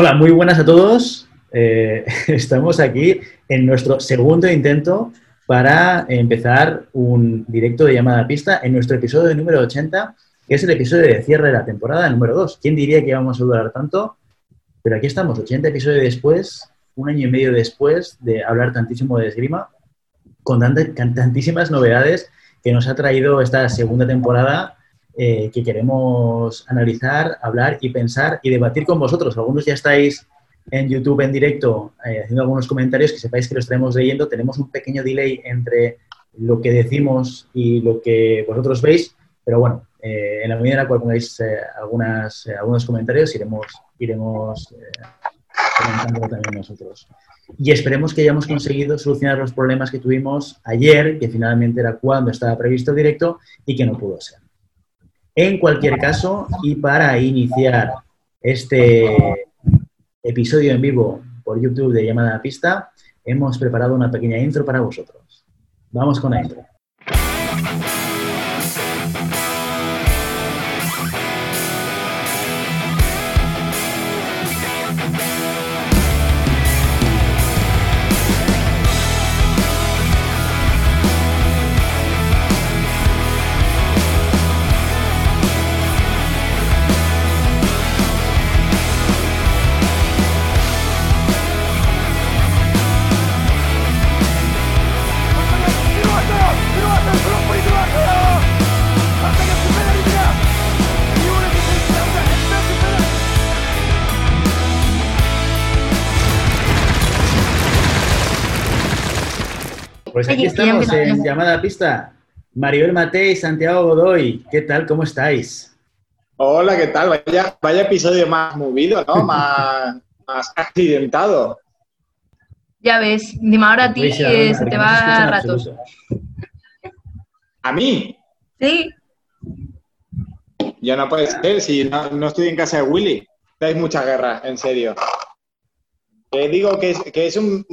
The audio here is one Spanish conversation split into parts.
Hola, muy buenas a todos. Eh, estamos aquí en nuestro segundo intento para empezar un directo de llamada a pista en nuestro episodio número 80, que es el episodio de cierre de la temporada número 2. ¿Quién diría que íbamos a durar tanto? Pero aquí estamos, 80 episodios después, un año y medio después de hablar tantísimo de esgrima, con tantísimas novedades que nos ha traído esta segunda temporada eh, que queremos analizar, hablar y pensar y debatir con vosotros. Algunos ya estáis en YouTube en directo eh, haciendo algunos comentarios, que sepáis que los estaremos leyendo. Tenemos un pequeño delay entre lo que decimos y lo que vosotros veis, pero bueno, eh, en la medida en la cual pongáis algunas, algunos comentarios iremos, iremos comentando también nosotros. Y esperemos que hayamos conseguido solucionar los problemas que tuvimos ayer, que finalmente era cuando estaba previsto el directo y que no pudo ser. En cualquier caso, y para iniciar este episodio en vivo por YouTube de Llamada a Pista, hemos preparado una pequeña intro para vosotros. Vamos con la intro. Aquí estamos en llamada a pista. Maribel Matei, Santiago Godoy, ¿qué tal? ¿Cómo estáis? Hola, ¿qué tal? Vaya, episodio más movido, ¿no? más, accidentado. Ya ves, dime ahora a ti que se te va a ratos. ¿A mí? Sí. Yo no puede ser, si no, estoy en casa de Willy. Dais mucha guerra, en serio. digo que es, un,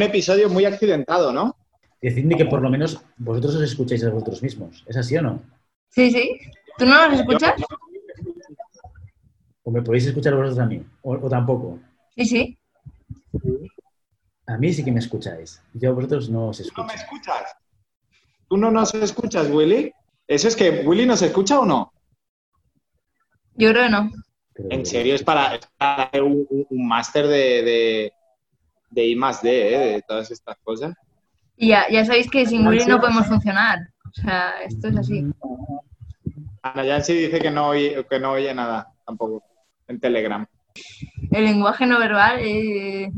episodio muy accidentado, ¿no? Decidme que por lo menos vosotros os escucháis a vosotros mismos. ¿Es así o no? Sí, sí. ¿Tú no nos escuchas? ¿O me podéis escuchar vosotros a mí? ¿O, tampoco? Sí, sí. A mí sí que me escucháis. Yo a vosotros no os escucho. ¿No me escuchas? ¿Tú no nos escuchas, Willy? ¿Eso es que Willy nos escucha o no? Yo creo que no. En serio, es para, un, máster de, de, I más D, ¿eh? de todas estas cosas. Y ya, ya sabéis que sin Willy no podemos funcionar. O sea, esto es así. Ana sí dice que no, oye, que no oye nada tampoco en Telegram. El lenguaje no verbal eh,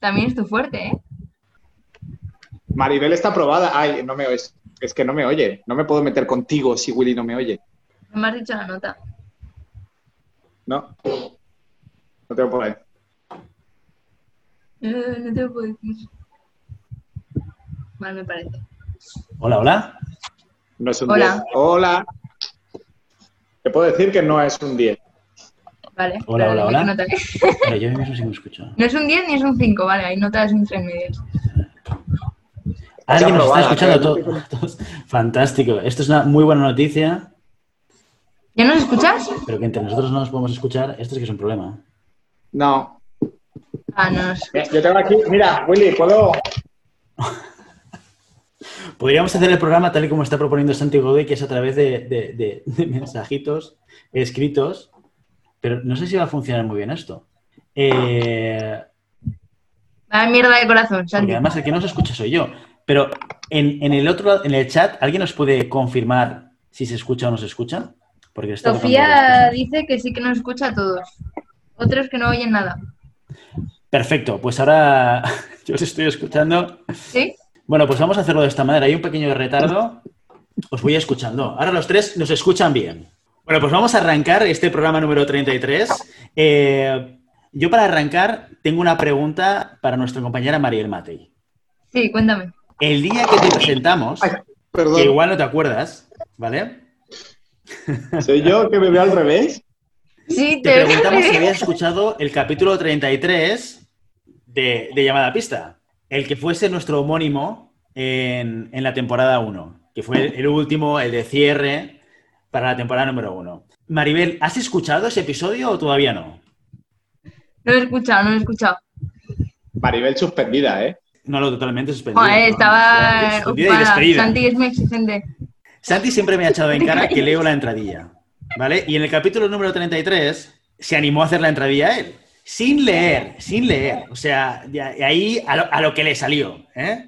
también es tu fuerte, ¿eh? Maribel está aprobada. Ay, no me oyes. Es que no me oye. No me puedo meter contigo si Willy no me oye. No me has dicho la nota. No. No tengo por ahí. Eh, no te lo puedo decir. Mal me parece. Hola, hola. No es un hola. 10. Hola. Te puedo decir que no es un 10. Vale. Hola, hola, hola. Pero yo mismo sí me escucho. No es un 10 ni es un 5, vale. Hay notas entre medios. Alguien nos está escuchando todos. Fantástico. Esto es una muy buena noticia. ¿Ya nos escuchas? Pero que entre nosotros no nos podemos escuchar, esto es que es un problema. No. Ah, no. Yo tengo aquí, mira, Willy, ¿puedo, Podríamos hacer el programa tal y como está proponiendo Santiago Godoy, que es a través de, mensajitos escritos, pero no sé si va a funcionar muy bien esto. Eh... mierda de corazón, Santi. además el que no se escucha soy yo. Pero en, el otro en el chat, ¿alguien nos puede confirmar si se escucha o no se escucha? Porque Sofía dice que sí que nos escucha a todos. Otros que no oyen nada. Perfecto, pues ahora yo os estoy escuchando. ¿Sí? Bueno, pues vamos a hacerlo de esta manera. Hay un pequeño retardo. Os voy escuchando. Ahora los tres nos escuchan bien. Bueno, pues vamos a arrancar este programa número 33. Eh, yo para arrancar tengo una pregunta para nuestra compañera Mariel Matei. Sí, cuéntame. El día que te presentamos, que igual no te acuerdas, ¿vale? ¿Soy yo que me veo al revés? Sí, te, te preguntamos si habías escuchado el capítulo 33 de, de Llamada a Pista el que fuese nuestro homónimo en, la temporada 1, que fue el, último, el de cierre para la temporada número 1. Maribel, ¿has escuchado ese episodio o todavía no? No lo he escuchado, no lo he escuchado. Maribel suspendida, ¿eh? No, lo totalmente. Joder, ¿no? estaba Suspendida y despedida. Santi es muy exigente. Santi siempre me ha echado en cara que leo la entradilla, ¿vale? Y en el capítulo número 33 se animó a hacer la entradilla él, sin leer, sin leer. O sea, ya- y ahí a lo, a lo que le salió, ¿eh?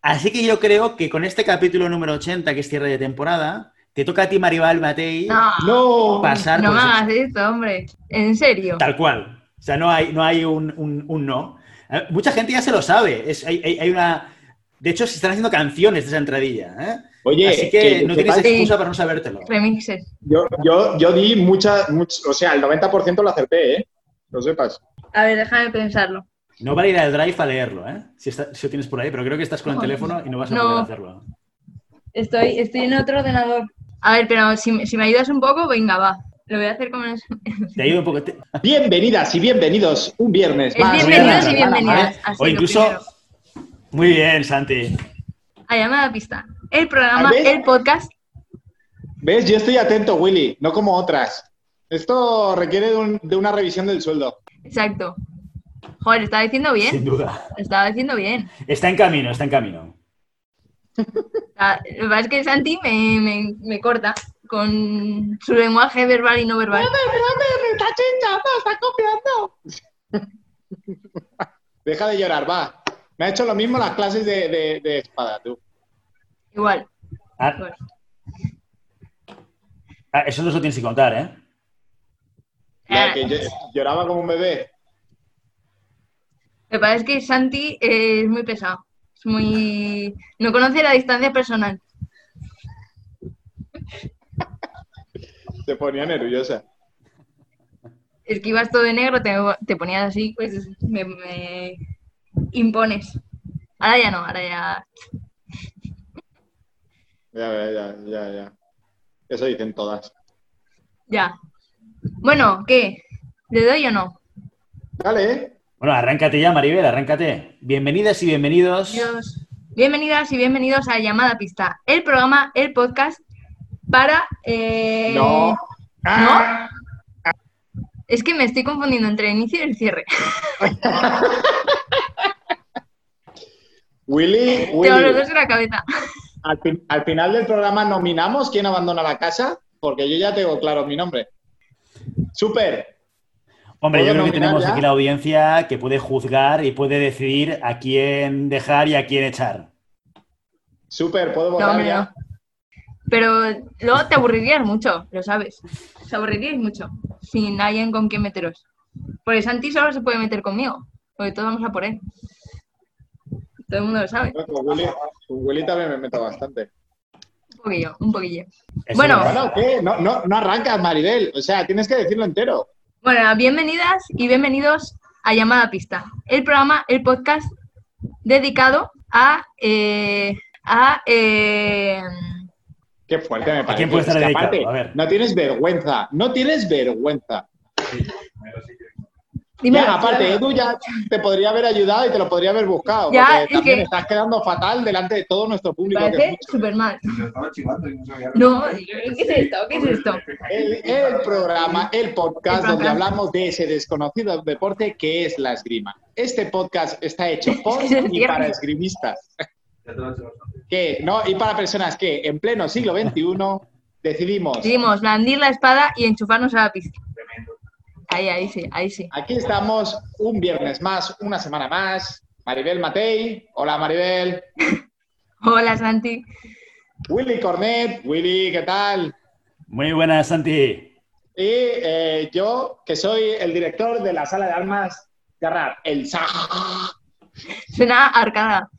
Así que yo creo que con este capítulo número 80, que es cierre de temporada, te toca a ti, Maribal Matei, No, No. pasar no me ese- hagas esto, hombre. En serio. Tal cual. O sea, no hay, no hay un, un- un no. Eh, Mucha gente ya se lo sabe. Es- hay- hay una... De hecho, se están haciendo canciones de esa entradilla. ¿eh? Oye, Así que, que no tienes excusa para no sabértelo. Remixes. Yo, yo, yo di mucha, much- o sea, el 90% lo acerté, ¿eh? Lo sepas. A ver, déjame pensarlo. No vale ir al drive a leerlo, ¿eh? Si, está- si lo tienes por ahí, pero creo que estás con el teléfono y no vas a No. poder hacerlo. Estoy, estoy en otro ordenador. A ver, pero si, me- si me ayudas un poco, venga, va. Lo voy a hacer como es. Te ayudo un poco. te- Bienvenidas y bienvenidos un viernes Es más. bienvenidos y bienvenidas. O incluso- primero. Muy bien, Santi. A llamada pista. El programa, el podcast. ¿Ves? Yo estoy atento, Willy, no como otras. Esto requiere de, un- de una revisión del sueldo. Exacto. Joder, lo estaba diciendo bien. Sin duda. Lo estaba diciendo bien. Está en camino, está en camino. Ah, Lo que pasa es que Santi me, me, me corta con su lenguaje verbal y no verbal. me está chinchando, está copiando. Deja de llorar, va. Me ha hecho lo mismo las clases de, de- de espada, tú. Igual. Ah, igual. ah, eso no se lo tienes que contar, ¿eh? La que ll- lloraba como un bebé. Pasa es que Santi es muy pesado. Es muy. No conoce la distancia personal. Se ponía nerviosa. Es que ibas todo de negro, te, te ponías así, pues me, me impones. Ahora ya no, ahora ya. Ya, ya, ya, ya, ya. Eso dicen todas. Ya. Bueno, ¿qué? ¿Le doy o no? Dale, ¿eh? Bueno, arráncate ya, Maribel, arráncate. Bienvenidas y bienvenidos. Dios. Bienvenidas y bienvenidos a Llamada Pista, el programa, el podcast para. eh, No. Ah. Es que me estoy confundiendo entre el inicio y el cierre. Willy, Tengo los Willy, dos en la cabeza. Al, fin- al final del programa nominamos quién abandona la casa, porque yo ya tengo claro mi nombre. Súper. Hombre, yo ¿Puedo creo que tenemos ya? aquí la audiencia que puede juzgar y puede decidir a quién dejar y a quién echar. Súper, puedo votar ya. Pero luego te aburrirías mucho, lo sabes. Te aburriríais mucho sin alguien con quien meteros. Porque Santi solo se puede meter conmigo, porque todos vamos a por él. Todo el mundo lo sabe. Con Willy, con Willy también me meto bastante. Un poquillo, un poquillo. Eso Bueno. Bueno, ¿qué? No, no, no arrancas, Maribel. O sea, tienes que decirlo entero. Bueno, bienvenidas y bienvenidos a Llamada Pista, el programa, el podcast dedicado a... eh, a eh, Qué fuerte me parece. quién puede estar Es que dedicado? aparte, A ver. No tienes vergüenza. No tienes vergüenza. Dímelo, Ya, aparte. Edu ya te podría haber ayudado y te lo podría haber buscado. Ya, porque es también que- estás quedando fatal delante de todo nuestro Me público. que parece súper mal. No ¿qué es esto? ¿Qué es esto? El, el programa, el podcast El donde hablamos de ese desconocido deporte que es la esgrima. Este podcast está hecho por y para esgrimistas. Ya te lo he hecho bastante. Que, no, y para personas que en pleno siglo XXI decidimos, Decidimos blandir la espada y enchufarnos a la pista. Ahí, ahí sí, ahí sí. aquí estamos un viernes más, una semana más. Maribel Matei, hola Maribel. Hola, Santi. Willy Cornet, Willy, ¿qué tal? Muy buenas, Santi. Y eh, yo, que soy el director de la sala de armas Garrar, el SA. Suena arcada.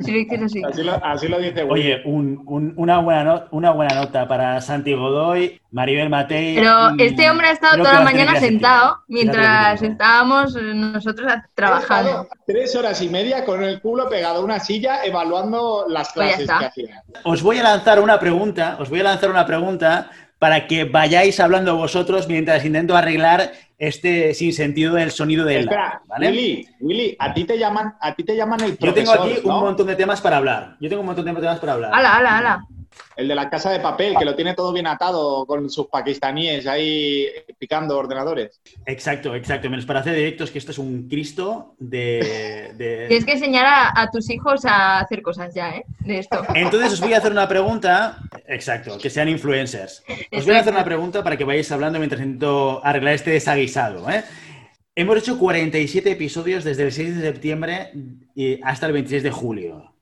Si lo así. Así lo, así lo dice. Oye, un- un- una, buena no- una buena nota para Santi Godoy, Maribel Matei. Pero y este hombre ha estado toda la mañana sentado mientras estábamos eh, nosotros trabajando. tres horas y media con el culo pegado a una silla evaluando las Pues clases que hacía. Os voy a lanzar una pregunta, os voy a lanzar una pregunta para que vayáis hablando vosotros mientras intento arreglar este sinsentido del sonido del Espera, ¿vale? Willy, Willy, a ti te llaman, a ti te llaman el Yo tengo profesor, aquí ¿no? un montón de temas para hablar. Yo tengo un montón de temas para hablar. ¡Hala, hala, hala! El de la casa de papel, que lo tiene todo bien atado con sus pakistaníes ahí picando ordenadores. Exacto, exacto. Menos para hacer directos que esto es un Cristo de... de- Tienes que enseñar a, a tus hijos a hacer cosas ya, ¿eh? De esto. Entonces os voy a hacer una pregunta, exacto, que sean influencers. Os voy a hacer una pregunta para que vayáis hablando mientras intento arreglar este desaguisado. ¿eh? Hemos hecho 47 episodios desde el 6 de septiembre hasta el 26 de julio,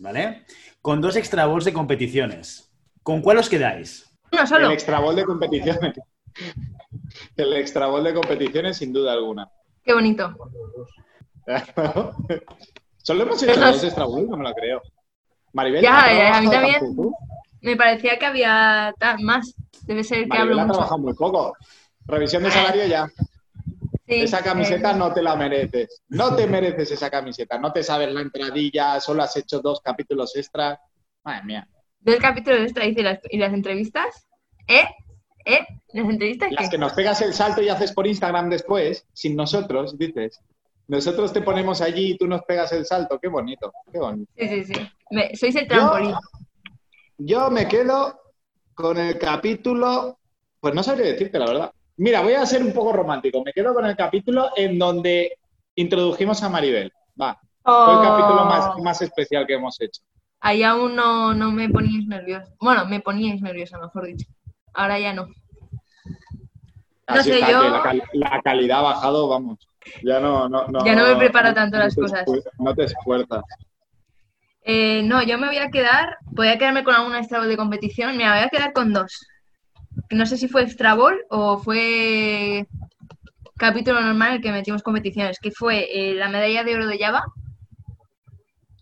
¿vale? Con dos extra balls de competiciones. ¿Con cuál os quedáis? Uno solo. El extra ball de competiciones. El extra ball de competiciones, sin duda alguna. Qué bonito. Solo hemos hecho dos extra balls, no me lo creo. Maribel, Ya, ¿ha ya, a mí también. tampoco? Me parecía que había más. Debe ser que Maribel hablo ha mucho. trabajado muy poco. Revisión de salario ya. Sí, Esa camiseta eh, no te la mereces. No te mereces esa camiseta. No te sabes la entradilla, solo has hecho dos capítulos extra. Madre mía. Dos capítulos extra ¿y las, y las entrevistas? ¿Eh? ¿Eh? ¿Las entrevistas Las qué? que nos pegas el salto y haces por Instagram después, sin nosotros, dices. Nosotros te ponemos allí y tú nos pegas el salto. Qué bonito, qué bonito. Sí, sí, sí. Me- sois el trampolín. Yo me quedo con el capítulo, pues no sabría decirte la verdad. Mira, voy a ser un poco romántico. Me quedo con el capítulo en donde introdujimos a Maribel. Va, fue el capítulo más, Oh, más especial que hemos hecho. Ahí aún no, no me poníais nerviosa. Bueno, me poníais nerviosa, mejor dicho. Ahora ya no. No Así sé, yo- la, cal- la calidad ha bajado, vamos. Ya no, no, no- Ya no me preparo tanto las cosas. No te esfuerzas. Eh, no, yo me voy a quedar, voy a quedarme con alguna ball de competición. Mira, me voy a quedar con dos. No sé si fue extra ball o fue capítulo normal el que metimos competiciones, que fue eh, la medalla de oro de Java,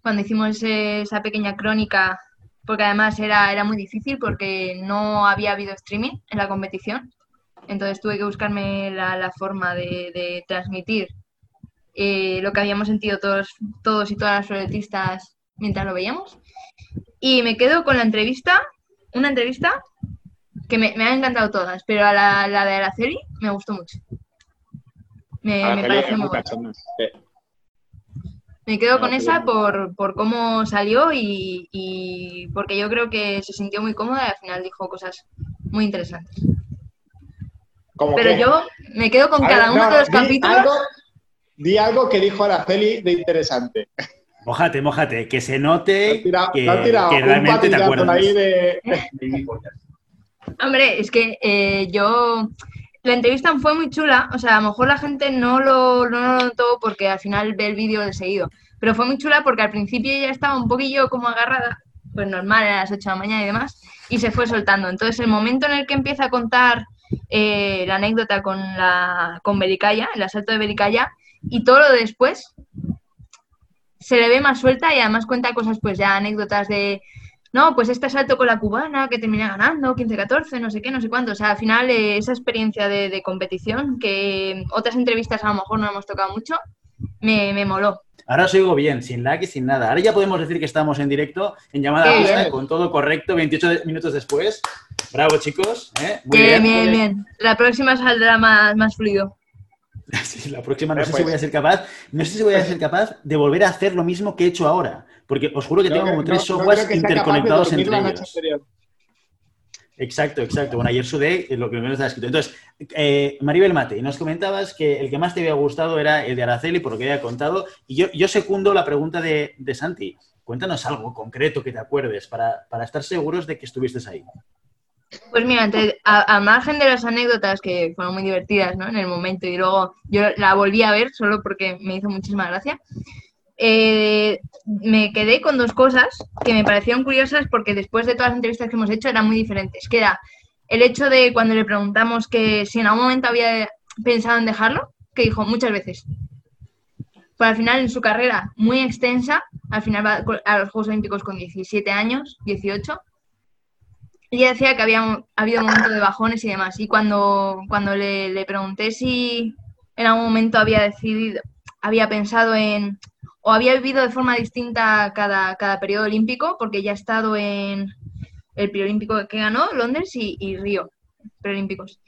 cuando hicimos esa pequeña crónica, porque además era, era muy difícil porque no había habido streaming en la competición. Entonces tuve que buscarme la, la forma de, de transmitir eh, lo que habíamos sentido todos, todos y todas las floretistas mientras lo veíamos. Y me quedo con la entrevista, una entrevista que me, me han encantado todas, pero a la, la de Araceli me gustó mucho. Me, parece muy buena. Me quedo con esa por, por cómo salió y, y porque yo creo que se sintió muy cómoda y al final dijo cosas muy interesantes. ¿Cómo Pero qué? yo me quedo con cada ver, uno no, de los di capítulos. Algo, di algo que dijo Araceli de interesante. Mójate, mójate, que se note tirado- que, me ha tirado que realmente te acuerdas. ahí de... Hombre, es que eh, yo. La entrevista fue muy chula, o sea, a lo mejor la gente no lo, no lo notó porque al final ve el vídeo de seguido, pero fue muy chula porque al principio ella estaba un poquillo como agarrada, pues normal, a las 8 de la mañana y demás, y se fue soltando. Entonces, el momento en el que empieza a contar eh, la anécdota con, la, con Belicaya, el asalto de Belicaya, y todo lo de después, se le ve más suelta y además cuenta cosas, pues ya anécdotas de no, pues este asalto con la cubana que termina ganando, 15-14, no sé qué, no sé cuánto. O sea, al final eh, esa experiencia de, de competición, que otras entrevistas a lo mejor no hemos tocado mucho, me, me moló. Ahora os oigo bien, sin lag y sin nada. Ahora ya podemos decir que estamos en directo, en llamada pista, bien. con todo correcto, 28 de- minutos después. Bravo, chicos. ¿eh? Muy Bien, bien. bien, bien. La próxima saldrá más, más fluido. Sí, la próxima no Eh, sé pues. si voy a ser capaz, no sé si voy a ser capaz de volver a hacer lo mismo que he hecho ahora, porque os juro que tengo como tres no softwares interconectados entre ellos. Exacto, exacto. Bueno, ayer sudé lo que menos estaba escrito. Entonces, eh, Maribel Mate, nos comentabas que el que más te había gustado era el de Araceli, por lo que había contado. Y yo, yo secundo la pregunta de, de Santi. Cuéntanos algo concreto que te acuerdes para, para estar seguros de que estuviste ahí. Pues mira, entre- a, a margen de las anécdotas que fueron muy divertidas ¿no? en el momento y luego yo la volví a ver solo porque me hizo muchísima gracia, eh, me quedé con dos cosas que me parecieron curiosas porque después de todas las entrevistas que hemos hecho eran muy diferentes, que era el hecho de cuando le preguntamos que si en algún momento había pensado en dejarlo, que dijo muchas veces. Pero al final en su carrera muy extensa, al final va a los Juegos Olímpicos con 17 años, 18, y ella decía que había habido momentos de bajones y demás. Y cuando, cuando le, le pregunté si en algún momento había decidido, había pensado en, o había vivido de forma distinta cada, cada periodo olímpico, porque ya ha estado en el preolímpico que ganó, Londres y, y Río, preolímpicos.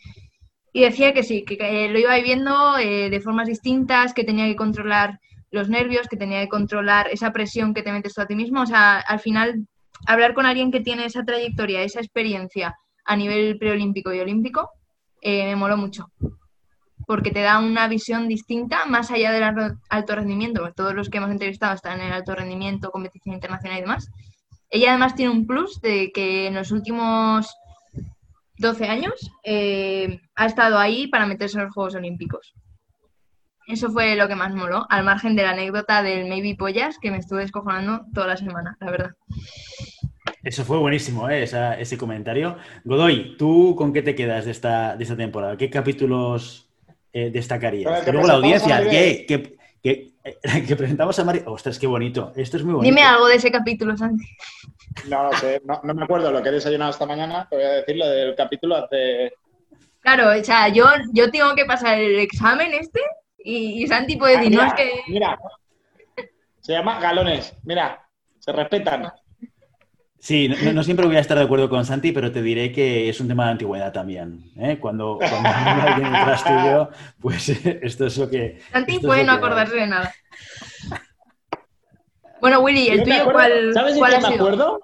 Y decía que sí, que, que lo iba viviendo eh, de formas distintas, que tenía que controlar los nervios, que tenía que controlar esa presión que te metes tú a ti mismo. O sea, al final hablar con alguien que tiene esa trayectoria, esa experiencia a nivel preolímpico y olímpico, eh, me moló mucho. Porque te da una visión distinta más allá del alto rendimiento. Todos los que hemos entrevistado están en el alto rendimiento, competición internacional y demás. Ella además tiene un plus de que en los últimos 12 años eh, ha estado ahí para meterse en los Juegos Olímpicos. Eso fue lo que más moló, al margen de la anécdota del Maybe Pollas, que me estuve descojonando toda la semana, la verdad. Eso fue buenísimo, ¿eh? Ese comentario. Godoy, ¿tú con qué te quedas de esta, de esta temporada? ¿Qué capítulos eh, destacarías? que Y luego la audiencia, que, que, que, que presentamos a Mari. Ostras, qué bonito. Esto es muy bonito. Dime algo de ese capítulo, Santi. No lo sé, no, no me acuerdo lo que he desayunado esta mañana, te voy a decir lo del capítulo hace... Claro, o sea, yo, yo tengo que pasar el examen este y, y Santi puede Ah, decir, no, es que... mira, se llama galones, mira, se respetan. Sí, no, no siempre voy a estar de acuerdo con Santi, pero te diré que es un tema de antigüedad también. ¿eh? Cuando, cuando alguien detrás tuyo, pues esto es lo que. Santi puede no acordarse de nada. Bueno, Willy, el tuyo, acuerdo- ¿cuál, ¿Sabes de cuál qué ha me sido? acuerdo?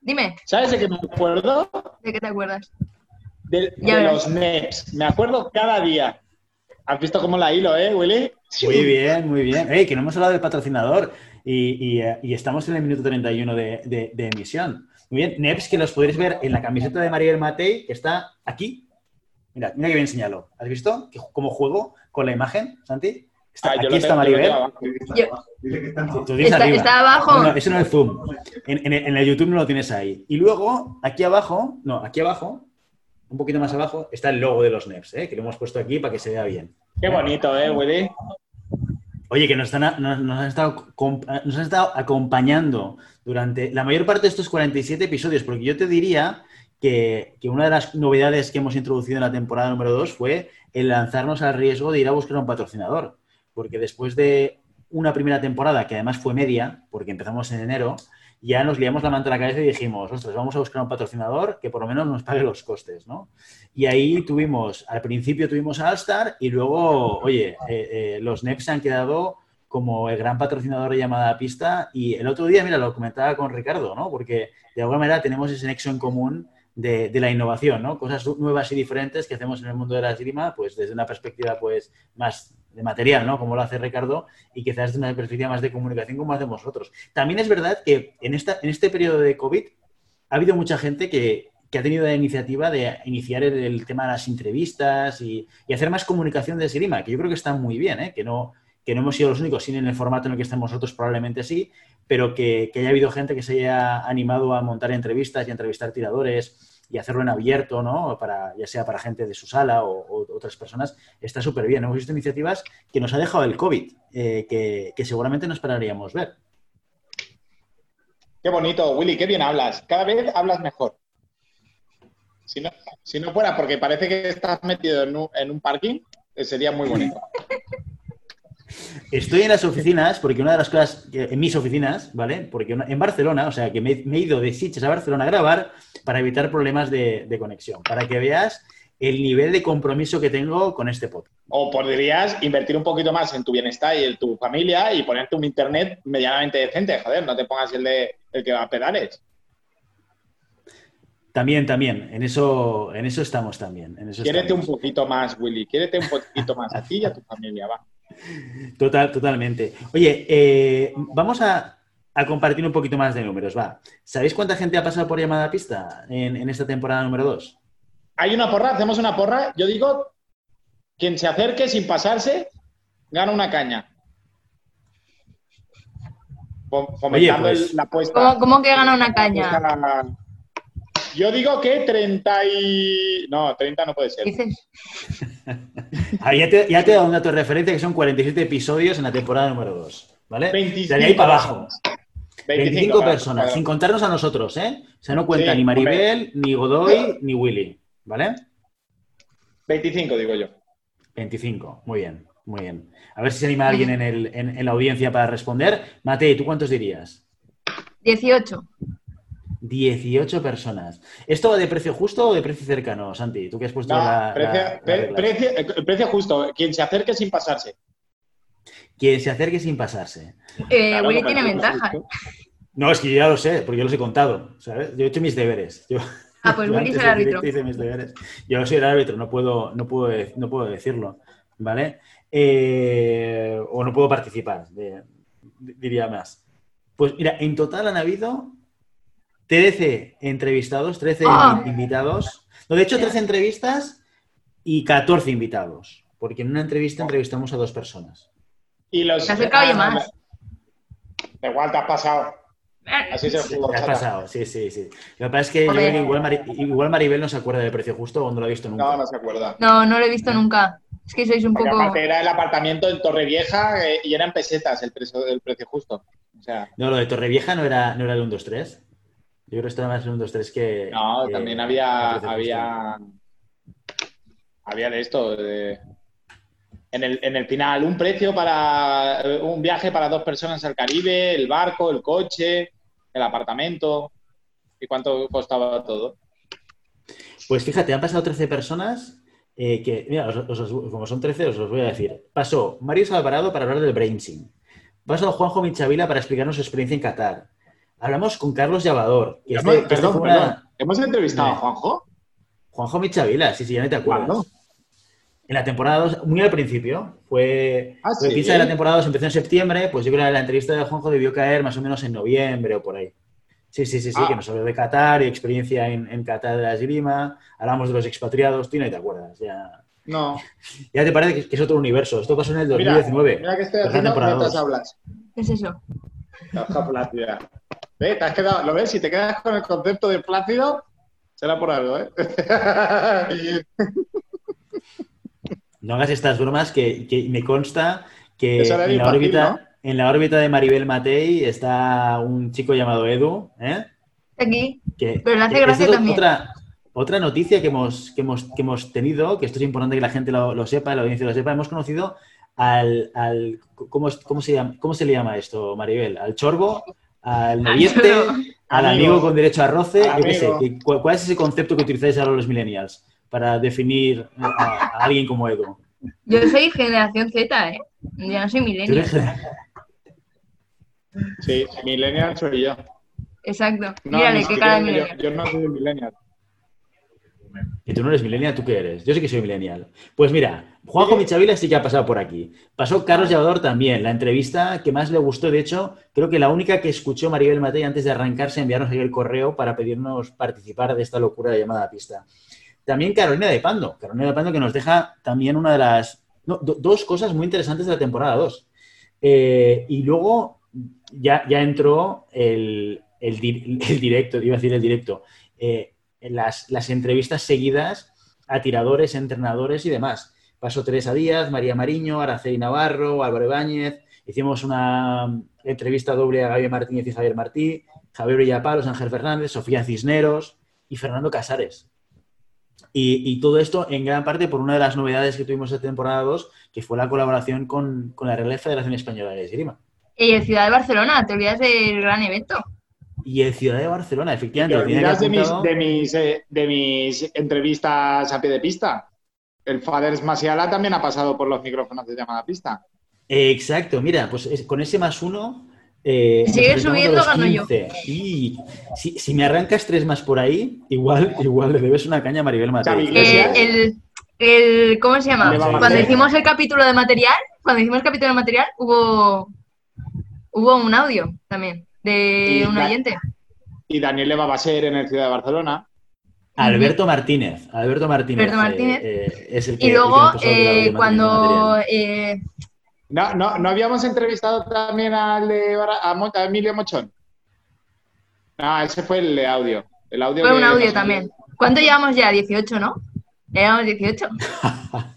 Dime, ¿Sabes de qué me acuerdo? ¿de qué te acuerdas? De, de los NEPs. Me acuerdo cada día. ¿Has visto cómo la hilo, eh, Willy? Muy bien, muy bien. Ey, que no hemos hablado del patrocinador y, y, eh, y estamos en el minuto 31 de, de, de emisión. Muy bien, Neps, que los podréis ver en la camiseta de Maribel Matei, que está aquí. Mira, mira que bien señalo. ¿Has visto cómo juego con la imagen, Santi? Está- Ah, aquí está Maribel. abajo. Yo- está Tú Está- abajo. No, no, eso no es zoom. En, en el YouTube no lo tienes ahí. Y luego, aquí abajo, no, aquí abajo, un poquito más abajo, está el logo de los NEPs, ¿eh? que lo hemos puesto aquí para que se vea bien. Qué bonito, eh, Willy. Oye, que nos, han nos han estado acompañando durante la mayor parte de estos 47 episodios, porque yo te diría que, que una de las novedades que hemos introducido en la temporada número 2 fue el lanzarnos al riesgo de ir a buscar un patrocinador, porque después de una primera temporada, que además fue media, porque empezamos en enero, ya nos liamos la manta a la cabeza y dijimos, ostras, vamos a buscar un patrocinador que por lo menos nos pague los costes, ¿no? Y ahí tuvimos, al principio tuvimos a Alstar y luego, oye, eh, eh, los NEPs han quedado como el gran patrocinador de llamada a pista y el otro día, mira, lo comentaba con Ricardo, ¿no? Porque de alguna manera tenemos ese nexo en común de, de la innovación, ¿no? Cosas nuevas y diferentes que hacemos en el mundo de la esgrima, pues desde una perspectiva pues más de material, ¿no? Como lo hace Ricardo y quizás desde una perspectiva más de comunicación como hacemos nosotros. También es verdad que en, esta, en este periodo de COVID ha habido mucha gente que, que ha tenido la iniciativa de iniciar el, tema de las entrevistas y, y hacer más comunicación de esgrima, que yo creo que está muy bien, ¿eh? que, no, que no hemos sido los únicos, sin en el formato en el que estamos nosotros probablemente sí, pero que, que haya habido gente que se haya animado a montar entrevistas y a entrevistar tiradores y hacerlo en abierto, ¿no? Para, ya sea para gente de su sala o, o otras personas, está súper bien. Hemos visto iniciativas que nos ha dejado el COVID, eh, que, que seguramente no esperaríamos ver. Qué bonito, Willy, qué bien hablas. Cada vez hablas mejor. Si no, si no fuera porque parece que estás metido en un, en un parking, eh, sería muy bonito. Estoy en las oficinas, porque una de las cosas, en mis oficinas, ¿vale? Porque en Barcelona, o sea, que me, me he ido de Sitges a Barcelona a grabar para evitar problemas de, de conexión, para que veas el nivel de compromiso que tengo con este podcast. O podrías invertir un poquito más en tu bienestar y en tu familia y ponerte un internet medianamente decente. Joder, no te pongas el de el que va a pedales. También, también, en eso, en eso estamos también. En eso Quiérete un poquito más, Willy. Quiérete un poquito más a ti y a tu familia, va. Total, totalmente. Oye, eh, vamos a, a compartir un poquito más de números, va. ¿Sabéis cuánta gente ha pasado por llamada a pista en, en esta temporada número 2? Hay una porra, hacemos una porra. Yo digo, quien se acerque sin pasarse, gana una caña. Pues- el- la apuesta. ¿Cómo, cómo que gana una caña? Yo digo que 30 y... No, 30 no puede ser. Ah, ya, te, ya te he dado un dato de referencia que son 47 episodios en la temporada número 2, ¿vale? 25 de ahí para abajo. 25, para- personas, para- sin contarnos a nosotros, ¿eh? O sea, no cuenta Sí, ni Maribel, ni Godoy, ni Willy, ¿vale? 25, digo yo. 25, muy bien, muy bien. A ver si se anima alguien en, el- en- en la audiencia para responder. Matei, ¿tú cuántos dirías? 18. 18 personas. ¿Esto va de precio justo o de precio cercano, Santi? Tú que has puesto No, la, precio, la- las pre- reglas. precio- eh, precio justo. Quien se acerque sin pasarse. Quien se acerque sin pasarse. Eh, Claro, Willy como tiene ventaja. No, es que yo ya lo sé, porque yo los he contado, ¿sabes? Yo he hecho mis deberes. Yo, Ah, pues Willy es el árbitro. hice mis deberes. Yo soy el árbitro, no puedo, no puedo, no puedo decirlo, ¿vale? Eh, o no puedo participar, de- diría más. Pues mira, en total han habido 13 entrevistados, 13 Ah. invitados. No, de hecho, 13 entrevistas y 14 invitados, porque en una entrevista entrevistamos a dos personas. Y los. Te has acercado Ah, más. Igual te has pasado. Así se Sí, jugó. te has pasado, sí, sí, sí. Lo que pasa es que yo Hombre. creo que igual, Mari- igual Maribel no se acuerda del precio justo o no lo ha visto nunca. No, no se acuerda. No, no lo he visto nunca. Es que sois un Porque poco. aparte era el apartamento en Torrevieja eh, y eran pesetas el precio, el precio justo. O sea, No, lo de Torrevieja no era, no era el 1, 2, 3. Yo creo que estaba más el 1, 2, 3 que. no, que- también había, había, había de esto. de- en, el, en el final, un precio para un viaje para dos personas al Caribe, el barco, el coche, el apartamento. ¿Y cuánto costaba todo? Pues fíjate, han pasado 13 personas eh, que, mira, os- os- os- como son 13, os los voy a decir. Pasó Mario Salvarado para hablar del Brainsing. Pasó Juanjo Michavila para explicarnos su experiencia en Qatar. Hablamos con Carlos Llavador. Que este- Hemos- que este perdón, fue una- perdón. ¿Hemos entrevistado a. Juanjo? Juanjo Michavila, sí, sí, ya no te acuerdas. ¿Cuándo? En la temporada 2, muy al principio, fue. Ah, ¿sí? de la temporada 2 empezó en septiembre, pues yo creo que la entrevista de Juanjo debió caer más o menos en noviembre o por ahí. Sí, sí, sí, sí, Ah. que nos habló de Qatar y experiencia en, en Qatar de la esgrima. Hablamos de los expatriados, tú no te acuerdas. Ya, No. ya te parece que, es otro universo. Esto pasó en el Mira, 2019. mira que estoy la haciendo temporada mientras hablas. ¿Qué es eso? ¿Ve? Te has quedado, ¿Lo ves? Si te quedas con el concepto de plácido, será por algo, ¿eh? No hagas estas bromas que, que me consta que en la, órbita, ¿no? en la órbita de Maribel Matei está un chico llamado Edu, ¿eh? Aquí. Que, Pero le hace gracia es también. Otra, otra noticia que hemos, que, hemos, que hemos tenido, que esto es importante que la gente lo, lo sepa, la audiencia lo sepa, hemos conocido al... al ¿cómo, es- cómo se llama, ¿Cómo se le llama esto, Maribel? ¿Al chorbo? ¿Al noviete? ¿Al Amigo. amigo con derecho a roce? Yo qué sé. amigo. ¿qué- ¿Cuál, cuál es ese concepto que utilizáis ahora los millennials para definir a, a alguien como Edu? Yo soy generación Z, ¿eh? Yo no soy millennial. Sí, millennial soy yo. Exacto. No, Mírale, qué cara de yo, millennial. yo no soy millennial. Y tú no eres millennial, ¿tú qué eres? Yo sí que soy millennial. Pues mira, Juanjo Michavila sí que ha pasado por aquí. Pasó Carlos Llevador también. La entrevista que más le gustó, de hecho, creo que la única que escuchó Maribel Matei antes de arrancarse, enviarnos ahí el correo para pedirnos participar de esta locura de llamada a pista. También Carolina de Pando. Carolina de Pando que nos deja también una de las... no, do- dos cosas muy interesantes de la temporada 2. Eh, y luego ya, ya entró el, el di- el directo, iba a decir el directo, eh, las, las entrevistas seguidas a tiradores, entrenadores y demás. Pasó Teresa Díaz, María Mariño, Araceli Navarro, Álvaro Ibáñez. Hicimos una entrevista doble a Gabriel Martínez y Javier Martí, Javier Villapalos, Ángel Fernández, Sofía Cisneros y Fernando Casares. Y, y todo esto en gran parte por una de las novedades que tuvimos esta temporada 2, que fue la colaboración con, con la Real Federación Española de Esgrima. Y el Ciudad de Barcelona, te olvidas del gran evento. Y el Ciudad de Barcelona, ¿Te efectivamente. olvidas de mis, apuntado. de, mis, eh, de mis entrevistas a pie de pista? El Faders Masiala también ha pasado por los micrófonos de llamada pista. Exacto, mira, pues es- con ese más uno. Eh, Si sigue subiendo, gano yo. 15. Y si, si me arrancas tres más por ahí, igual, igual le debes una caña a Maribel. Xavi Eh, el, el, ¿Cómo se llama? Cuando hicimos el capítulo de material, cuando hicimos el capítulo de material, hubo, hubo un audio también de Y un oyente. Y Daniel Eva va a ser en el Ciudad de Barcelona. Alberto Martínez. Alberto Martínez. Alberto Martínez. eh, eh, es el que, Y luego, el eh, cuando eh, No, no, ¿no habíamos entrevistado también al de a, Mo- a Emilio Mochón? No, ese fue el de audio. El audio fue un audio también. ¿Cuánto llevamos ya? 18, ¿no? Ya llevamos 18.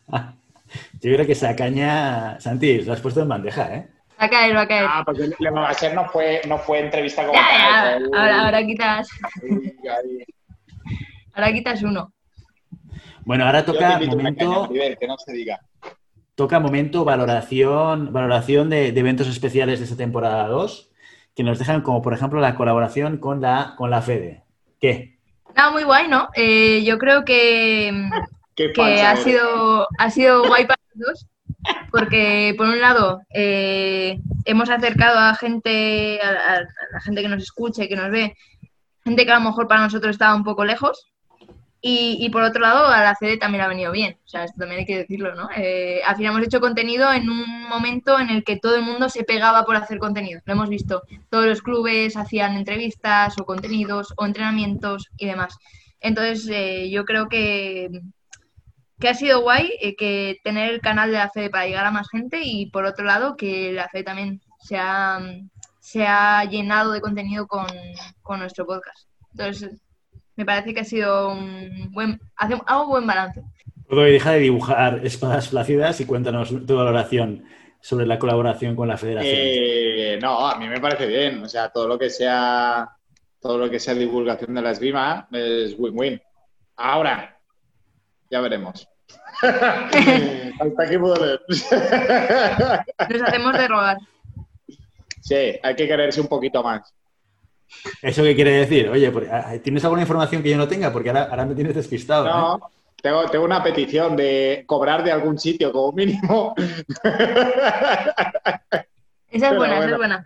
Yo creo que esa caña, Santi, lo has puesto en bandeja, ¿eh? Va a caer, va a caer. Ah, porque Le va a ser no fue, no fue entrevista como ya, tal, ya. fue- Ahora, ahora quitas, ahora quitas uno. Bueno, ahora toca caña, momento, Maribel, que no se diga. toca momento valoración, valoración de, de eventos especiales de esta temporada 2, que nos dejan como, por ejemplo, la colaboración con la, con la FEDE. ¿Qué? Nada, muy guay, ¿no? Eh, yo creo que, que ha sido, ha sido guay para los dos, porque por un lado, eh, hemos acercado a gente, a, a- a la gente que nos escucha y que nos ve, gente que a lo mejor para nosotros estaba un poco lejos. Y, y por otro lado, a la CD también ha venido bien, o sea, esto también hay que decirlo, ¿no? Eh, al final hemos hecho contenido en un momento en el que todo el mundo se pegaba por hacer contenido, lo hemos visto. Todos los clubes hacían entrevistas o contenidos o entrenamientos y demás. Entonces, eh, yo creo que, que ha sido guay eh, que tener el canal de la FED para llegar a más gente y por otro lado que la FED también se ha, se ha llenado de contenido con, con nuestro podcast. Entonces, me parece que ha sido un buen, hace, hago buen balance. Deja de dibujar espadas flácidas y cuéntanos tu valoración sobre la colaboración con la federación. Eh, no, a mí me parece bien. O sea, todo lo que sea todo lo que sea divulgación de la esgrima es win-win. Ahora, ya veremos. Hasta aquí puedo leer. Nos hacemos de rogar. sí, hay que quererse un poquito más. ¿Eso qué quiere decir? Oye, ah, ¿tienes alguna información que yo no tenga? Porque ahora, ahora me tienes despistado. ¿eh? No, tengo, tengo una petición de cobrar de algún sitio como mínimo. Esa es Pero buena, esa es buena.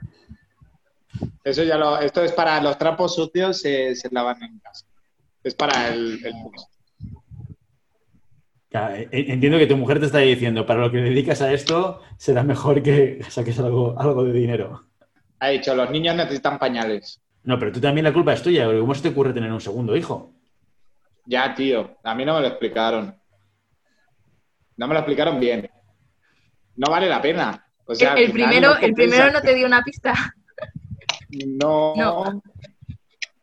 Eso ya lo, esto es para los trapos sucios, se, se lavan en casa. Es para el, el. Ya, eh, entiendo que tu mujer te está diciendo, para lo que dedicas a esto, será mejor que saques algo, algo de dinero. Ha dicho, los niños necesitan pañales. No, pero tú también la culpa es tuya, porque ¿cómo se te ocurre tener un segundo hijo? Ya, tío, a mí no me lo explicaron. No me lo explicaron bien. No vale la pena. O sea, El, primero, no el primero no te dio una pista. No. No.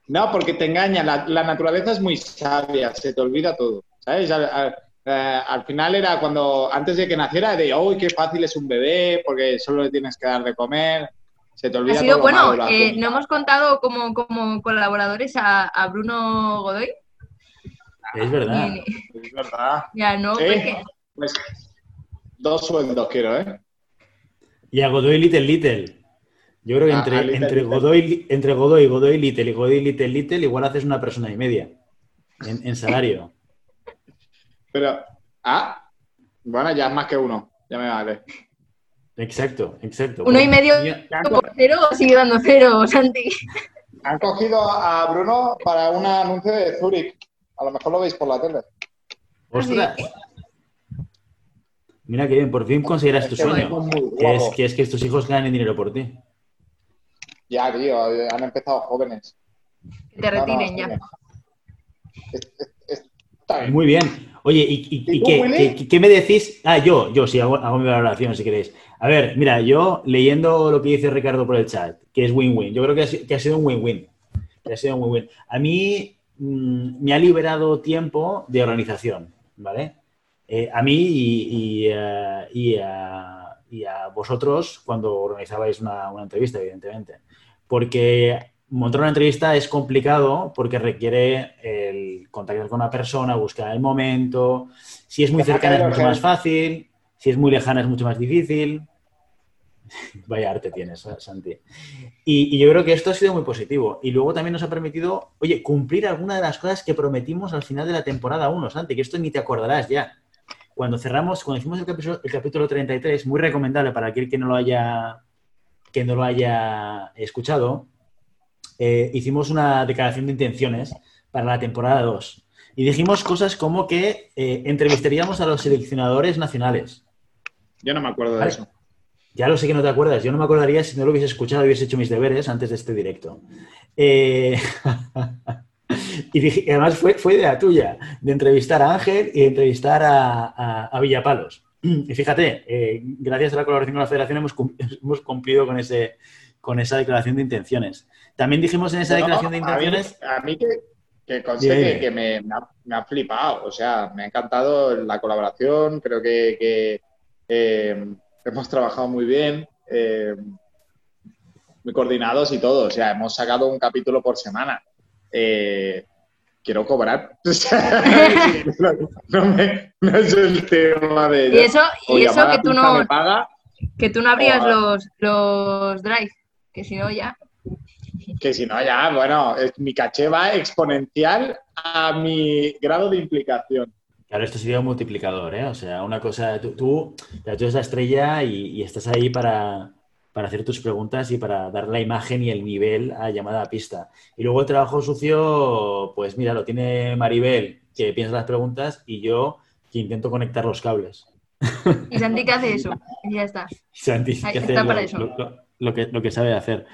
No, porque te engaña. La, la naturaleza es muy sabia, se te olvida todo. ¿Sabes? Eh, al final era cuando, antes de que naciera, de, uy, qué fácil es un bebé, porque solo le tienes que dar de comer. Se te olvida Ha sido todo bueno. malo, eh, no hemos contado como, como colaboradores a, a Bruno Godoy. Es verdad. Es verdad. Ya no, ¿Eh? porque Pues dos sueldos quiero, ¿eh? Y a Godoy Little Little. Yo creo que A- entre, Little entre, Little. Godoy, entre Godoy, Godoy Little y Godoy Little Little igual haces una persona y media en, en salario. Pero, ah, bueno, ya es más que uno. Ya me vale. Exacto, exacto. uno y medio por cero sigue dando cero, Santi. Han cogido a Bruno para un anuncio de Zurich. A lo mejor lo veis por la tele. ¡Ostras! Mira que bien, por fin conseguirás tu sueño. Que es, que es que tus hijos ganen dinero por ti. Ya, tío, han empezado jóvenes. Que te retiren ya. bien. Es- es- es- está bien. Muy bien. Oye, ¿y, y- ¿Y y tú, qué, Willy? qué- qué me decís? Ah, yo, yo sí, hago, hago mi valoración si queréis. A ver, mira, yo leyendo lo que dice Ricardo por el chat, que es win-win, yo creo que ha, si- que ha sido un win-win. Ha sido un win-win. A mí mm, me ha liberado tiempo de organización, ¿vale? Eh, a mí y, y, eh, y a, y a vosotros cuando organizabais una, una entrevista, evidentemente. Porque montar una entrevista es complicado porque requiere el contactar con una persona, buscar el momento. Si es muy cercana es mucho más fácil, si es muy lejana es mucho más difícil. Vaya arte tienes, ¿eh, Santi. Y, y yo creo que esto ha sido muy positivo. Y luego también nos ha permitido, oye, cumplir alguna de las cosas que prometimos al final de la temporada 1, Santi, que esto ni te acordarás ya. Cuando cerramos, cuando hicimos el capítulo, el capítulo 33, muy recomendable para aquel que no lo haya, que no lo haya escuchado, eh, hicimos una declaración de intenciones para la temporada 2. Y dijimos cosas como que eh, entrevistaríamos a los seleccionadores nacionales. Yo no me acuerdo de eso. Ya lo sé que no te acuerdas. Yo no me acordaría si no lo hubiese escuchado y hubiese hecho mis deberes antes de este directo. Eh, y dije- además fue, fue idea tuya, de entrevistar a Ángel y de entrevistar a, a- a Villapalos. Y fíjate, eh, gracias a la colaboración con la federación hemos, cum- hemos cumplido con, ese, con esa declaración de intenciones. También dijimos en esa No, declaración de a mí- intenciones... A mí, que, que conste que, me, me ha, me ha flipado. O sea, me ha encantado la colaboración. Creo que, que, eh, hemos trabajado muy bien. eh, muy coordinados y todo. O sea, hemos sacado un capítulo por semana. Eh, quiero cobrar. No, no me- no es el tema de. Y eso, y eso que tú no, paga, que tú no abrías los, los drive, que si no ya. Que si no, ya, bueno, es- mi caché va exponencial a mi grado de implicación. Claro, esto sería un multiplicador, ¿eh? O sea, una cosa, tú, tú, tú eres la estrella y, y estás ahí para, para hacer tus preguntas y para dar la imagen y el nivel a llamada a pista. Y luego el trabajo sucio, pues mira, lo tiene Maribel, que piensa las preguntas, y yo que intento conectar los cables. Y Santi que hace eso. Y ya está. Santi, que hace está lo, para eso. lo- lo- lo que, lo que sabe hacer.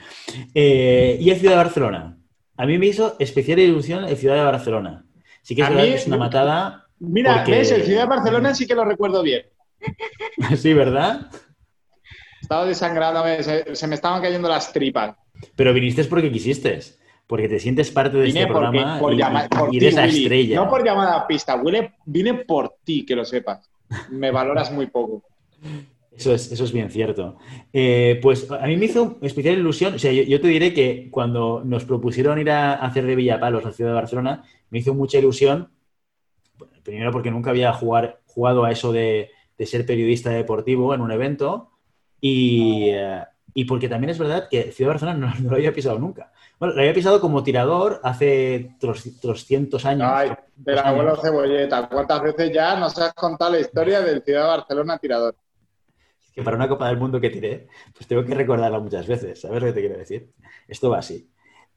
Eh, y el Ciudad de Barcelona. A mí me hizo especial ilusión el Ciudad de Barcelona. Sí que es A verdad mí- que es una matada. Mira, Porque- ves, el Ciudad de Barcelona sí que lo recuerdo bien. sí, ¿verdad? Estaba desangrándome, se, se me estaban cayendo las tripas. Pero viniste porque quisiste. Porque te sientes parte de Vine este porque- programa por y, llama- por y la Willy. estrella. No por llamada a pista, vine, vine por ti, que lo sepas. Me valoras muy poco. Eso es, eso es bien cierto. Eh, pues a mí me hizo especial ilusión, o sea, yo, yo te diré que cuando nos propusieron ir a hacer de Villapalos, la ciudad de Barcelona, me hizo mucha ilusión, primero porque nunca había jugar, jugado a eso de, de ser periodista deportivo en un evento y, eh, y porque también es verdad que Ciudad de Barcelona no, no lo había pisado nunca. Bueno, lo había pisado como tirador hace tros- 300 años. Ay, del abuelo años. Cebolleta, ¿cuántas veces ya nos has contado la historia del Ciudad de Barcelona tirador? Que para una Copa del Mundo que tiré, pues tengo que recordarla muchas veces. ¿Sabes lo que te quiero decir? Esto va así.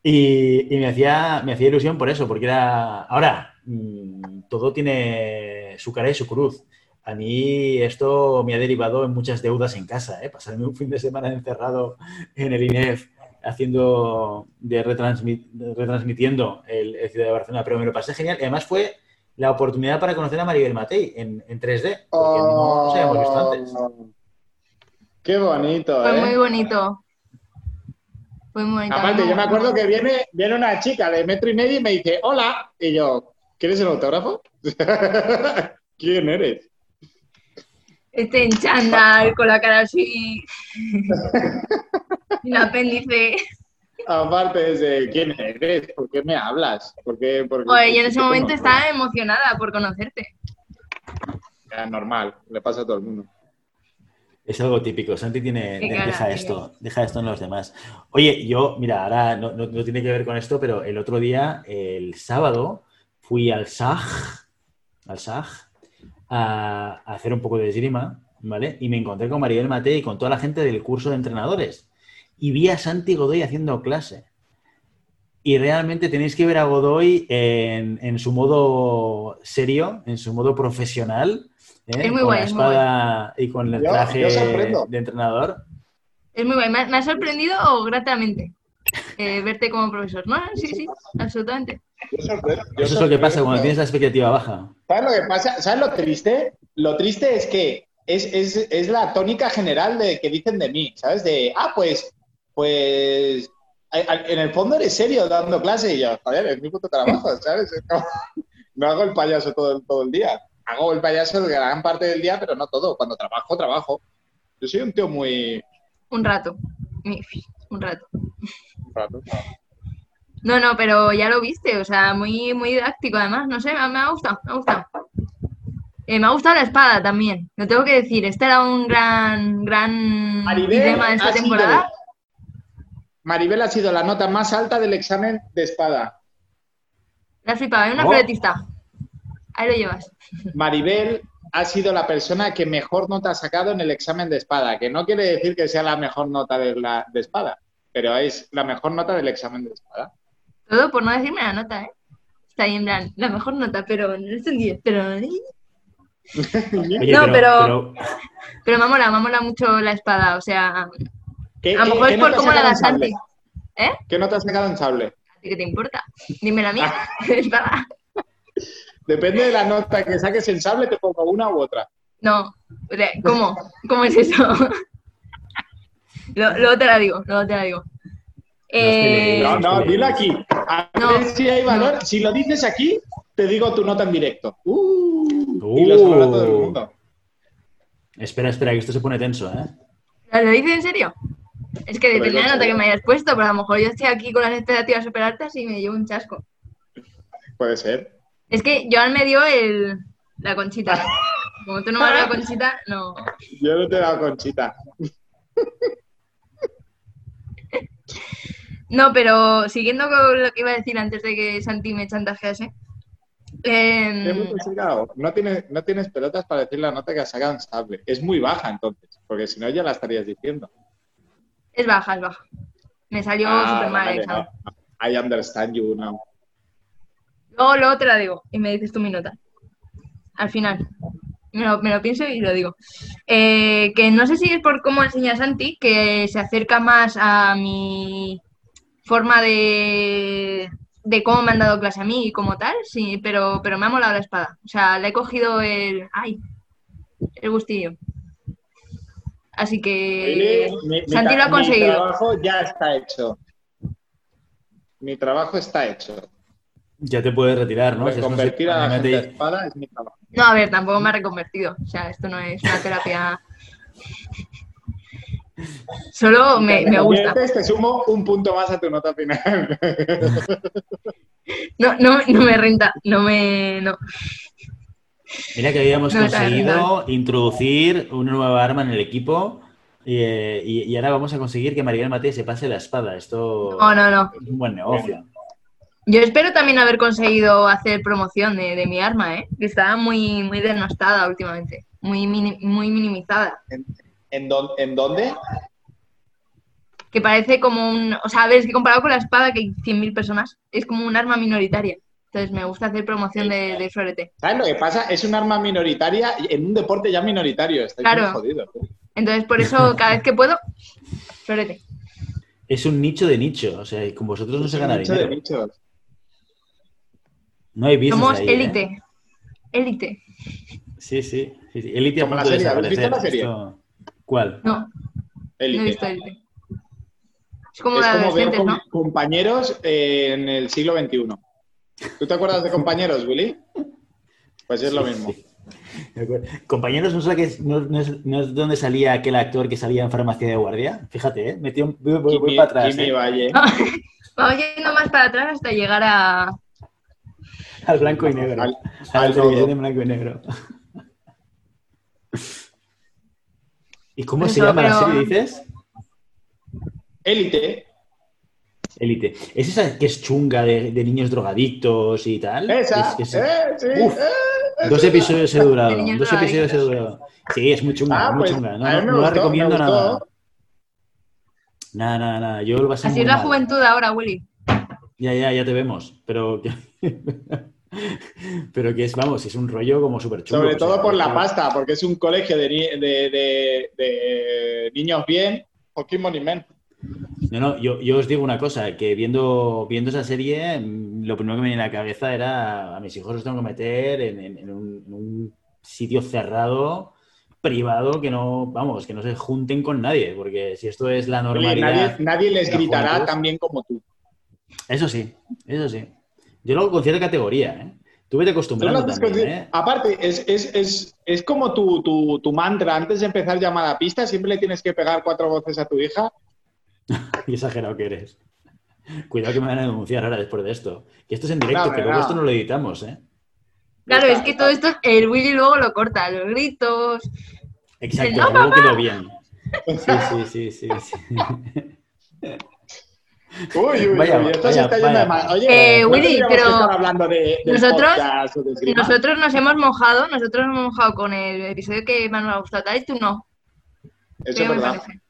Y, y me, hacía, me hacía ilusión por eso, porque era... Ahora, mm, todo tiene su cara y su cruz. A mí esto me ha derivado en muchas deudas en casa, ¿eh? Pasarme un fin de semana encerrado en el INEF haciendo de retransmi- retransmitiendo el, el Ciudad de Barcelona, pero me lo pasé genial. Y además fue la oportunidad para conocer a Maribel Matei en, en 3D, porque no nos habíamos visto antes. Qué bonito, Fue ¿eh? muy bonito. Fue muy bonito. Aparte, yo me acuerdo que viene, viene una chica de metro y medio y me dice, hola. Y yo, ¿quieres el autógrafo? ¿Quién eres? Este en chándal, con la cara así. el apéndice. Aparte de quién eres, ¿por qué me hablas? ¿Por qué, por qué- Oye, yo en ese ¿por qué momento estaba emocionada por conocerte. Ya, normal, le pasa a todo el mundo. Es algo típico. Santi tiene, deja esto, deja esto en los demás. Oye, yo, mira, ahora no, no- no tiene que ver con esto, pero el otro día, el sábado, fui al SAG, al SAG, a, a hacer un poco de esgrima, ¿vale? Y me encontré con Maribel Matei y con toda la gente del curso de entrenadores. Y vi a Santi Godoy haciendo clase. Y realmente tenéis que ver a Godoy en, en su modo serio, en su modo profesional. ¿eh? Es muy con guay, la es muy espada y con el traje yo de entrenador. Es muy guay. Me, ha- me ha sorprendido gratamente eh, verte como profesor. No, sí, sí, absolutamente. Yo sorprendo, yo Eso es lo que pasa cuando tienes la expectativa baja. ¿Sabes lo que pasa? ¿Sabes lo triste? Lo triste es que es, es, es la tónica general de que dicen de mí, ¿sabes? De, ah, pues, pues, en el fondo eres serio dando clase y yo, joder, es mi puto trabajo, ¿sabes? No hago el payaso todo, el- todo el día. Hago el payaso gran parte del día, pero no todo. Cuando trabajo, trabajo. Yo soy un tío muy... Un rato. Mi- Un rato. No, no, pero ya lo viste, o sea, muy, muy didáctico además, no sé, me, ha gustado, me ha gustado. Eh, me ha gustado la espada también, lo tengo que decir, este era un gran, gran Maribel dilema de esta sido- temporada. Maribel ha sido la nota más alta del examen de espada. La flipaba, era una Oh. floretista. Ahí lo llevas. Maribel ha sido la persona que mejor nota ha sacado en el examen de espada, que no quiere decir que sea la mejor nota de, la, de espada, pero es la mejor nota del examen de espada. Todo por no decirme la nota, ¿eh? Está ahí en plan, la mejor nota, pero no es un 10, pero... Oye, No, pero- pero- Pero me mola, me mola mucho la espada, o sea, ¿Qué, a lo mejor es por cómo la? Santi. ¿Eh? ¿Qué nota has sacado en sable? ¿A ti qué te importa? Dime la mía, espada. Depende de la nota que saques en sable, te pongo una u otra. No, ¿cómo? ¿Cómo es eso? Lo- luego te la digo, luego te la digo. Eh, No, no, es que- dilo aquí. A No. ver si hay valor. Si lo dices aquí, te digo tu nota en directo. Uh, Uh. Y lo sabrá todo el mundo. Espera, espera, que esto se pone tenso, ¿eh? ¿Lo dices en serio? Es que depende de la nota que me hayas puesto, pero a lo mejor yo estoy aquí con las expectativas súper altas y me llevo un chasco. Puede ser. Es que Joan me dio el, la conchita. Como tú no me has dado la conchita, no. Yo no te he dado conchita. No, pero siguiendo con lo que iba a decir antes de que Santi me chantajease. em, ¿Qué nota has sacado? No tienes, no tienes pelotas para decir la nota que has sacado en sable. Es muy baja entonces, porque si no ya la estarías diciendo. Es baja, es baja. Me salió Ah, súper mal el vale, examen. no. I understand you now. Luego, luego te la digo y me dices tu mi nota. Al final. Me lo, me lo pienso y lo digo. Eh, que no sé si es por cómo enseña Santi, que se acerca más a mi forma de, de cómo me han dado clase a mí y como tal, sí, pero, pero me ha molado la espada. O sea, le he cogido el. ¡Ay! El gustillo. Así que. Mi- mi Santi lo ha Mi conseguido. trabajo ya está hecho. Mi trabajo está hecho. Ya te puedes retirar, ¿no? Si Reconvertir a la gente de espada es mi trabajo. No, a ver, tampoco me ha reconvertido. O sea, esto no es una terapia. Solo me, me gusta. Te sumo un punto más a tu nota final. No, no, no me renta. No me. No. Mira que habíamos No, conseguido introducir una nueva arma en el equipo y, eh, y- y ahora vamos a conseguir que Maribel Mate se pase la espada. Esto No, no, no. es un buen negocio. Yo espero también haber conseguido hacer promoción de, de mi arma, ¿eh? Que estaba muy, muy denostada últimamente. Muy, mini- muy minimizada. ¿En, ¿En dónde? Que parece como un. O sea, a ver, es que comparado con la espada, que hay 100.000 personas, es como un arma minoritaria. Entonces me gusta hacer promoción de, de florete. ¿Sabes lo que pasa? Es un arma minoritaria en un deporte ya minoritario. Estáis Claro. ¿eh? Entonces, por eso, cada vez que puedo, florete. Es un nicho de nicho, o sea, con vosotros no Es se gana nicho de nichos. No hay business Somos ¿eh? élite. Élite. Sí, sí, sí, sí. Élite a Como la punto de serie, ¿habéis visto la serie? Esto- ¿Cuál? No, no he Élite. visto élite. Es como es la de como ver adolescentes, com- ¿no? compañeros eh, en el siglo XXI. ¿Tú te acuerdas de compañeros, Willy? Pues es lo mismo. sí. Compañeros, ¿no, no- no es, no es donde salía aquel actor que salía en farmacia de guardia? Fíjate, ¿eh? Metió un- voy, voy- voy Jimmy, para atrás, Jimmy ¿eh? Valle. Vamos yendo más para atrás hasta llegar a. Al blanco y negro. Al- a la al televisión lodo. en blanco y negro. ¿Y cómo se Eso, llama la pero- serie, dices? Élite. Élite. ¿Es esa que es chunga de, de niños drogadictos y tal? Esa. Es- es- eh, sí, Uf. eh, Dos episodios he durado. Dos episodios he durado. Sí, es muy chunga, Ah, muy pues, chunga. No, no- no la recomiendo nada. Nada, nada, nada. Yo lo Así es la mal. juventud ahora, Willy. Ya, ya, ya te vemos. Pero que, pero que es, vamos, es un rollo como súper chulo. Sobre o sea, todo por la pasta, porque es un colegio de, ni- de- de- de niños bien. Fucking money man. No, no, yo, yo os digo una cosa, que viendo, viendo esa serie, mm, lo primero que me viene a la cabeza era a mis hijos los tengo que meter en, en- en un, en un sitio cerrado, privado, que no, vamos, que no se junten con nadie, porque si esto es la Oye, normalidad... nadie, nadie les gritará juventud. tan bien como tú. Eso sí, eso sí. Yo lo hago con cierta categoría, ¿eh? Tú vete acostumbrando también, ¿eh? Aparte, es, es, es, es como tu, tu, tu mantra. Antes de empezar llamada a pista, siempre le tienes que pegar cuatro voces a tu hija. Qué exagerado que eres. Cuidado que me van a denunciar ahora después de esto. Que esto es en directo, No, que luego no. esto no lo editamos, ¿eh? Claro, Está, es que está. todo esto, el Willy luego lo corta, los gritos. Exacto, No, luego quedó bien. Sí, sí, sí, sí. sí. Uy, uy, Vaya, uy, esto vaya, se está yendo de mal. Oye, Eh, ¿no Willy, pero hablando de, nosotros- de? Nosotros nos hemos mojado, nosotros nos hemos mojado con el episodio que más nos ha gustado. Tal vez tú no. Eso ¿Qué es verdad. parece?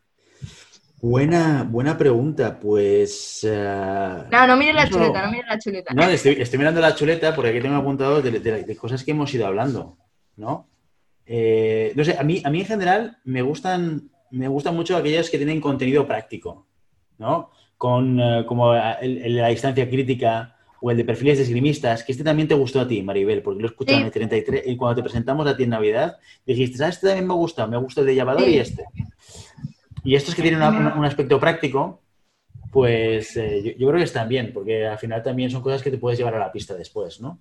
Buena, buena pregunta, pues... eh, No, no mires la chuleta, no mires la chuleta. No, estoy, estoy mirando la chuleta porque aquí tengo apuntado de, de- de cosas que hemos ido hablando, ¿no? Eh, no sé, a mí, a mí en general me gustan, me gustan mucho aquellos que tienen contenido práctico, ¿no? Con, eh, como el, el de la distancia crítica o el de perfiles de esgrimistas, que este también te gustó a ti, Maribel, porque lo escuché Sí. en el 33 y cuando te presentamos a ti en Navidad, dijiste, ¿sabes? Este también me gusta, me gusta el de Llavador Sí. y este. Y estos que tienen una- una- un aspecto práctico, pues eh, yo, yo creo que están bien, porque al final también son cosas que te puedes llevar a la pista después, ¿no?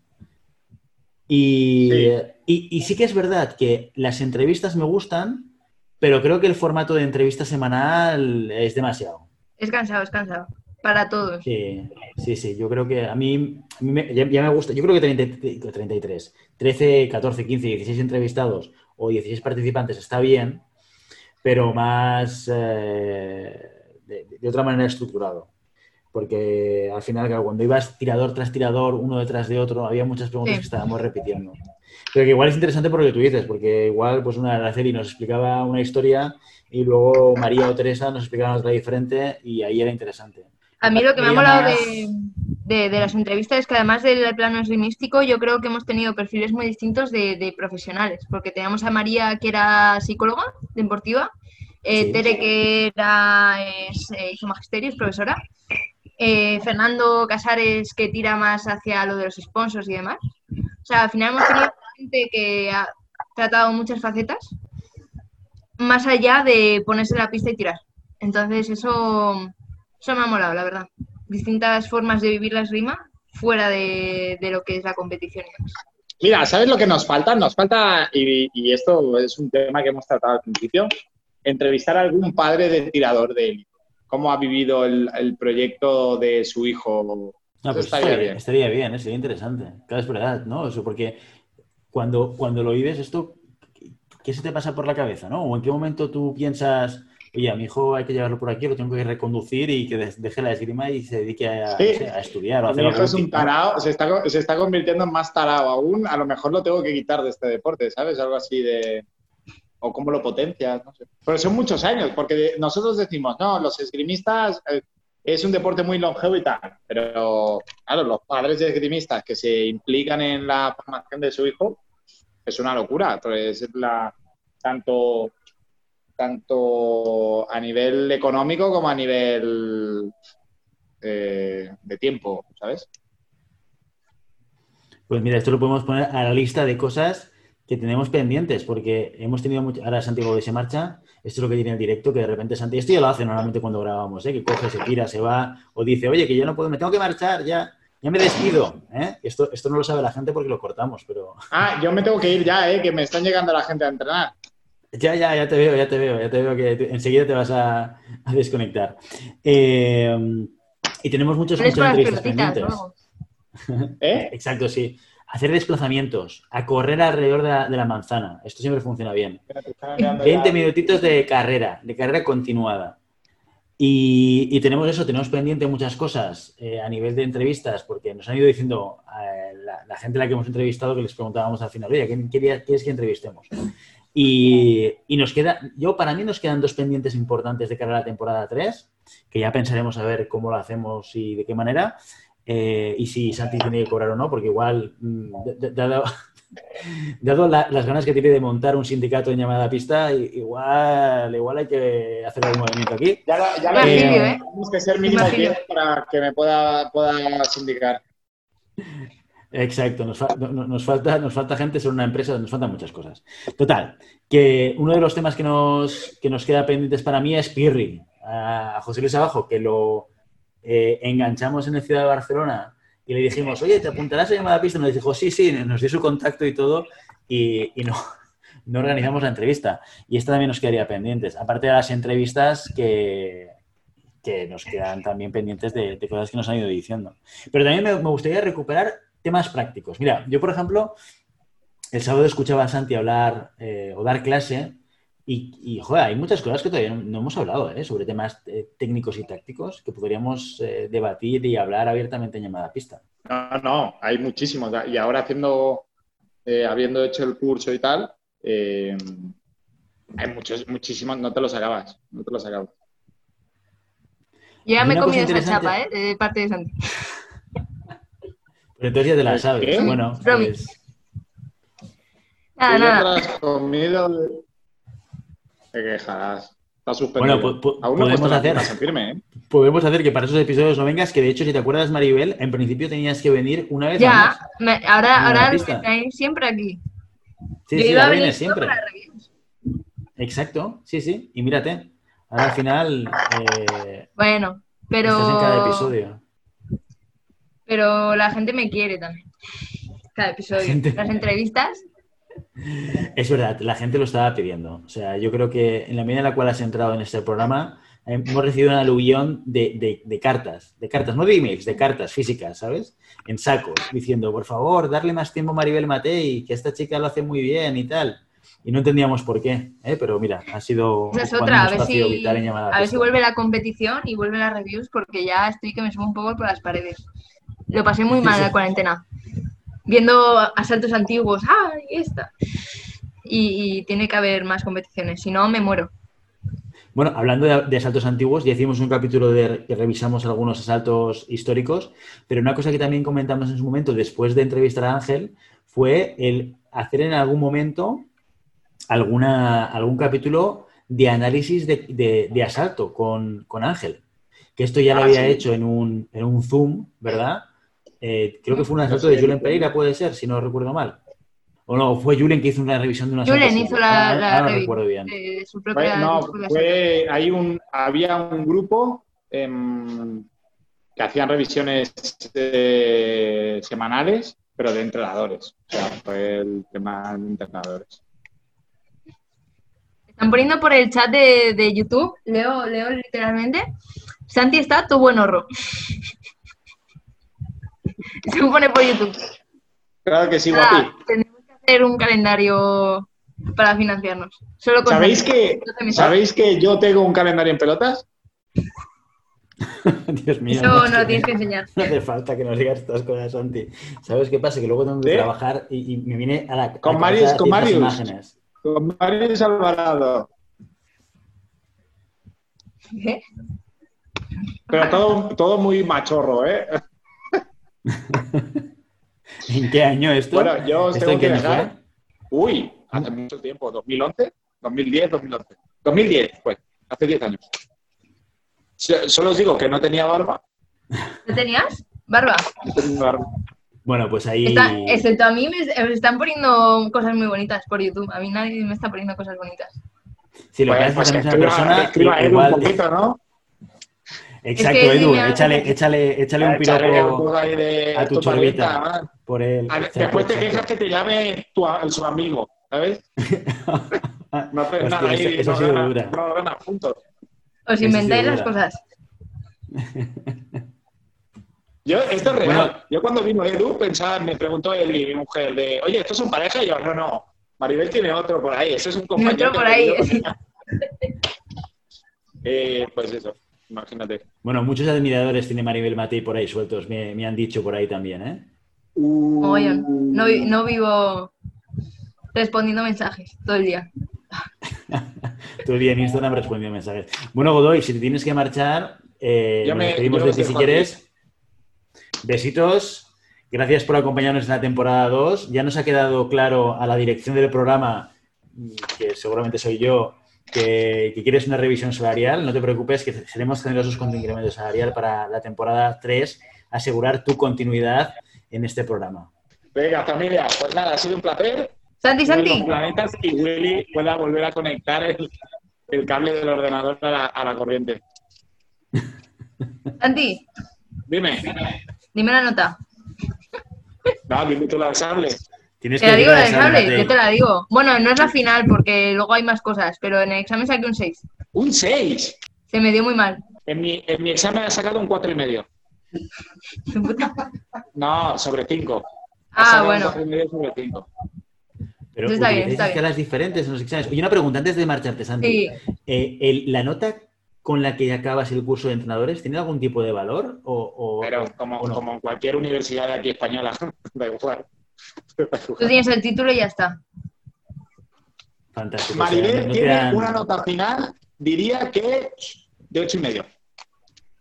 Y Sí. y- y sí que es verdad que las entrevistas me gustan, pero creo que el formato de entrevista semanal es demasiado. Es cansado, es cansado. Para todos. Sí, sí, sí, yo creo que a mí, a mí me- ya, ya me gusta, yo creo que 30 33, 13, 14, 15, 16 entrevistados o 16 participantes está bien, pero más eh, de, de otra manera estructurado. Porque al final, claro, cuando ibas tirador tras tirador, uno detrás de otro, había muchas preguntas Sí. que estábamos repitiendo. Pero que igual es interesante por lo que tú dices, porque igual pues una Araceli nos explicaba una historia y luego María o Teresa nos explicaban otra diferente y ahí era interesante. A mí lo que me ha molado de, de- de las entrevistas es que además del plano esgrimístico, yo creo que hemos tenido perfiles muy distintos de, de profesionales, porque teníamos a María que era psicóloga deportiva, eh, Sí. Tere que era, es, eh, hizo magisterio, es profesora, eh, Fernando Casares que tira más hacia lo de los sponsors y demás. O sea, al final hemos tenido gente que ha tratado muchas facetas, más allá de ponerse en la pista y tirar. Entonces eso, eso me ha molado, la verdad. Distintas formas de vivir la esgrima fuera de, de lo que es la competición y demás. Mira, ¿sabes lo que nos falta? Nos falta, y, y esto es un tema que hemos tratado al principio, entrevistar a algún padre de tirador de élite. ¿Cómo ha vivido el, el proyecto de su hijo? No, pues estaría estaría, bien. estaría bien, ¿eh? sería interesante. Claro, es verdad, ¿no? Eso porque cuando, cuando lo vives, esto, ¿qué se te pasa por la cabeza, no? ¿O en qué momento tú piensas, oye, a mi hijo hay que llevarlo por aquí, lo tengo que reconducir y que deje la esgrima y se dedique a, Sí. no sé, a estudiar o a hacer Mi hijo es un tarao, se está, se está convirtiendo en más tarao aún. A lo mejor lo tengo que quitar de este deporte, ¿sabes? Algo así de. O cómo lo potencias, no sé. Pero son muchos años, porque nosotros decimos, no, los esgrimistas eh, es un deporte muy longevo y tal. Pero, claro, los padres de esgrimistas que se implican en la formación de su hijo es una locura. Entonces, es la, tanto, tanto a nivel económico como a nivel eh, de tiempo, ¿sabes? Pues mira, esto lo podemos poner a la lista de cosas que tenemos pendientes, porque hemos tenido mucho... Ahora Santiago se marcha, esto es lo que tiene el directo, que de repente Santi, esto ya lo hace normalmente cuando grabamos, ¿eh? que coge, se tira, se va, o dice, oye, que yo no puedo, me tengo que marchar, ya, ya me despido. ¿eh? Esto, esto no lo sabe la gente porque lo cortamos, pero... Ah, yo me tengo que ir ya, ¿eh? que me están llegando la gente a entrenar. Ya, ya, ya te veo, ya te veo, ya te veo que te- enseguida te vas a, a desconectar. Eh, y tenemos muchos, muchas entrevistas pendientes. ¿Eh? Exacto, sí. Hacer desplazamientos, a correr alrededor de la, de la manzana. Esto siempre funciona bien. 20 minutitos de carrera, de carrera continuada. Y, y tenemos eso, tenemos pendiente muchas cosas eh, a nivel de entrevistas, porque nos han ido diciendo eh, la, la gente a la que hemos entrevistado que les preguntábamos al final, oye, ¿quién quería- quieres que entrevistemos? Y, y nos queda, yo para mí nos quedan dos pendientes importantes de cara a la temporada 3, que ya pensaremos a ver cómo lo hacemos y de qué manera, eh, y si Santi tiene que cobrar o no, porque igual, mm, dado, dado la- las ganas que tiene de montar un sindicato en llamada a pista, igual, igual hay que hacer algún movimiento aquí. Ya lo, ya lo ¿eh? Tenemos que ser mínimo Me afilio. 10 para que me pueda, pueda sindicar. Exacto, nos, fa- no- no- nos falta, nos falta gente, ser una empresa, nos faltan muchas cosas. Total, que uno de los temas que nos, que nos queda pendientes para mí es Pirri, a José Luis Abajo, que lo eh, enganchamos en la ciudad de Barcelona y le dijimos, oye, ¿te apuntarás a llamada pista? Nos dijo, sí, sí, nos dio su contacto y todo y, no, no organizamos la entrevista. Y esta también nos quedaría pendientes, aparte de las entrevistas que, que nos quedan también pendientes de, cosas que nos han ido diciendo. Pero también me gustaría recuperar temas prácticos. Mira, yo, por ejemplo, el sábado escuchaba a Santi hablar eh, o dar clase y, y, joder, hay muchas cosas que todavía no, no hemos hablado ¿eh? sobre temas eh, técnicos y tácticos que podríamos eh, debatir y hablar abiertamente en llamada a pista. No, no, hay muchísimos. Y ahora haciendo, eh, habiendo hecho el curso y tal, eh, hay muchos, muchísimos, no te los acabas, no te los acabas. Ya me he comido esa chapa, ¿eh? De parte de Santi. Pero entonces ya te la ¿El sabes. qué? Bueno, Bromi. pues, Nada, nada. te has comido... Te quejas. Está suspendido. Bueno, po- po- Aún no podemos hacer- firme, ¿eh? podemos hacer que para esos episodios no vengas, que de hecho, si te acuerdas, Maribel, en principio tenías que venir una vez al Ya, mes. me- ahora, ahora me siempre aquí. Sí, Yo sí, iba a venir siempre. para. Exacto, sí, sí. Y mírate, ahora al final eh, Bueno, pero, estás en cada episodio. Pero la gente me quiere también. Cada episodio. gente- Las entrevistas, Es verdad, la gente lo estaba pidiendo. O sea, yo creo que en la medida en la cual has entrado en este programa, eh, hemos recibido una aluvión de, de- de cartas, de cartas, no de emails, de cartas físicas, ¿sabes? En sacos, diciendo, por favor, darle más tiempo a Maribel Matei, que esta chica lo hace muy bien y tal. Y no entendíamos por qué, ¿eh? pero mira, ha sido esa es otra. un A ver, si, llamada a ver si vuelve la competición y vuelve las reviews porque ya estoy que me subo un poco por las paredes. Lo pasé muy mal en la cuarentena. viendo asaltos antiguos. ¡Ah, y esta! Y, y tiene que haber más competiciones, si no me muero. Bueno, hablando de, de asaltos antiguos, ya hicimos un capítulo de que revisamos algunos asaltos históricos, pero una cosa que también comentamos en su momento, después de entrevistar a Ángel, fue el hacer en algún momento alguna, algún capítulo de análisis de, de- de asalto con, con Ángel. Que esto ya lo Ah, había sí. hecho en un, en un Zoom, ¿verdad? Eh, creo que fue un No asalto de Julen Pereira, puede ser, si no recuerdo mal. O no, fue Julen que hizo una revisión de un asalto. Julen hizo la, Ahora- la no recuerdo bien. de su Fue- propia no, escuela. fue, hay un, había un grupo em, que hacían revisiones eh, semanales, pero de entrenadores. O sea, fue el tema de entrenadores. Están poniendo por el chat de, de YouTube, leo, leo literalmente, Santi está tu buen horror. Se pone por YouTube. Claro que sí, Nada, guapi. tenemos que hacer un calendario para financiarnos. Solo con ¿Sabéis que. ¿Sabéis que yo tengo un calendario en pelotas? Dios mío. Eso no lo tienes que enseñar. No hace falta que nos digas estas cosas, Santi. ¿Sabes qué pasa? Que luego tengo que ¿Sí? trabajar y, y me viene a la a Con la Marius, con Marius. imágenes. Con Marius Alvarado. ¿Eh? Pero todo, todo muy machorro, ¿eh? ¿En qué año esto? Bueno, yo os ¿Esto tengo que dejar. Uy, hace mucho tiempo, 2011, 2010, 2011. 2010, pues, hace 10 años. So- Solo os digo que no tenía barba. ¿No tenías? Barba. no tenía barba. Bueno, pues ahí. Está- excepto a mí me, me están poniendo cosas muy bonitas por YouTube. A mí nadie me está poniendo cosas bonitas. Si lo que Pues, haces pues también es una persona. escriba igual un poquito, ¿no? Exacto, Es que Edu, échale, échale, échale un un piropo a tu chorbita. por él. A ver, Exacto, Después te quejas que te llame tu, su amigo, ¿sabes? No haces Hostia, nada ahí, eso ha no sido ganan- dura. no ganan juntos. Os inventáis las dura. cosas. Yo, esto es real. Bueno. Yo cuando vino Edu pensaba, me preguntó él y mi mujer de, oye, ¿estos son pareja? Y yo, no, no. Maribel tiene otro por ahí, ese es un compañero. Otro por ahí. he tenido con ella". eh, pues eso, imagínate. Bueno, muchos admiradores tiene Maribel Matei por ahí sueltos, me, me han dicho por ahí también, ¿eh? Mogollón. No, vi- no vivo respondiendo mensajes todo el día. Todo el día en Instagram respondiendo mensajes. Bueno, Godoy, si te tienes que marchar, eh, nos despedimos de ti si quieres. Besitos. Gracias por acompañarnos en la temporada 2. Ya nos ha quedado claro a la dirección del programa, que seguramente soy yo, que, que quieres una revisión salarial. No te preocupes, que seremos generosos con tu incremento salarial para la temporada 3, asegurar tu continuidad en este programa. Venga, familia, pues nada, ha sido un placer. Santi, Santi. los planetas y Willy pueda volver a conectar el, el cable del ordenador a la, a la corriente. Santi, Dime. dime la nota. No, dime tú la sable. Tienes Te la digo del examen, yo te la digo. Bueno, no es la final porque luego hay más cosas, pero en el examen saqué un 6. Un 6. Se me dio muy mal. En mi, en mi examen ha sacado un cuatro y medio. No, sobre 5. Ah, bueno. cuatro y medio sobre 5. Pero Está bien, está bien. escalas diferentes en los exámenes. Oye, una pregunta antes de marcharte, Santi. Sí. Eh, el- ¿La nota con la que acabas el curso de entrenadores tiene algún tipo de valor? O, o- Pero como, o no? como en cualquier universidad de aquí española, da igual. Tú tienes el título y ya está. Fantástico. Maribel no te tiene una nota final, diría que de ocho y medio.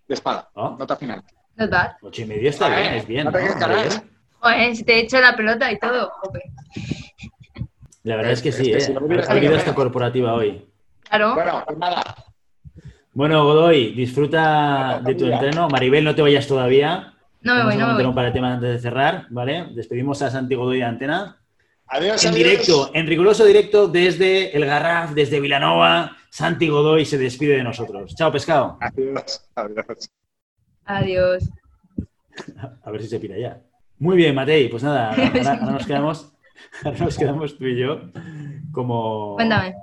De espada. ¿Oh? Nota final. Total. Ocho y medio está Ah, bien, eh, es bien. no te si te he hecho la pelota y todo. La verdad es que Es sí, que ¿eh? si no salido esta corporativa hoy. Claro. Bueno, pues nada. Bueno, Godoy, disfruta de tu entreno. Maribel, no te vayas todavía. No me Vamos voy, a no me voy. un par de temas antes de cerrar, ¿vale? Despedimos a Santi Godoy de Antena. Adiós, En adiós. directo, en riguroso directo desde el Garraf, desde Vilanova, Santi Godoy se despide de nosotros. Chao, pescado. Adiós, adiós. Adiós. A ver si se pira ya. Muy bien, Matei. Pues nada, ahora, ahora nos, quedamos, ahora nos quedamos tú y yo como, Cuéntame.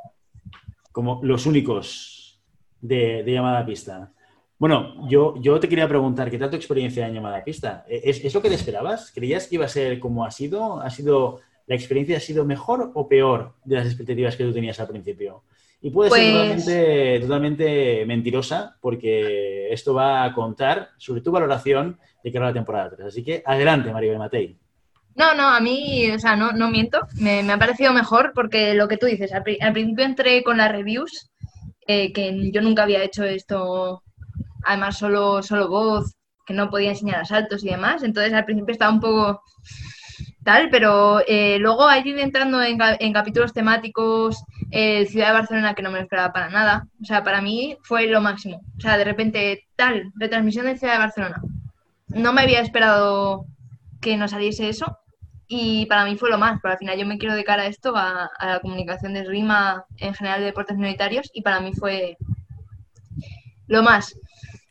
como los únicos de, de llamada a pista. Bueno, yo, yo te quería preguntar, ¿qué tal tu experiencia en llamada a pista? ¿Es, es lo que te esperabas? ¿Creías que iba a ser como ha sido? ¿Ha sido ¿La experiencia ha sido mejor o peor de las expectativas que tú tenías al principio? Y puede ser Pues- totalmente, totalmente mentirosa porque esto va a contar sobre tu valoración de cara a la temporada 3. Así que adelante, Maribel Matei. No, no, a mí, o sea, no, no miento, me, me ha parecido mejor porque lo que tú dices, al principio entré con las reviews, eh, que yo nunca había hecho esto, además solo, solo voz, que no podía enseñar asaltos y demás, entonces al principio estaba un poco tal, pero eh, luego al ir entrando en, ca- en capítulos temáticos, eh, Ciudad de Barcelona, que no me lo esperaba para nada, o sea, para mí fue lo máximo, o sea, de repente tal, retransmisión de Ciudad de Barcelona, no me había esperado que nos saliese eso y para mí fue lo más, pero al final yo me quiero dedicar a esto, a, a la comunicación de esgrima en general de deportes minoritarios y para mí fue lo más.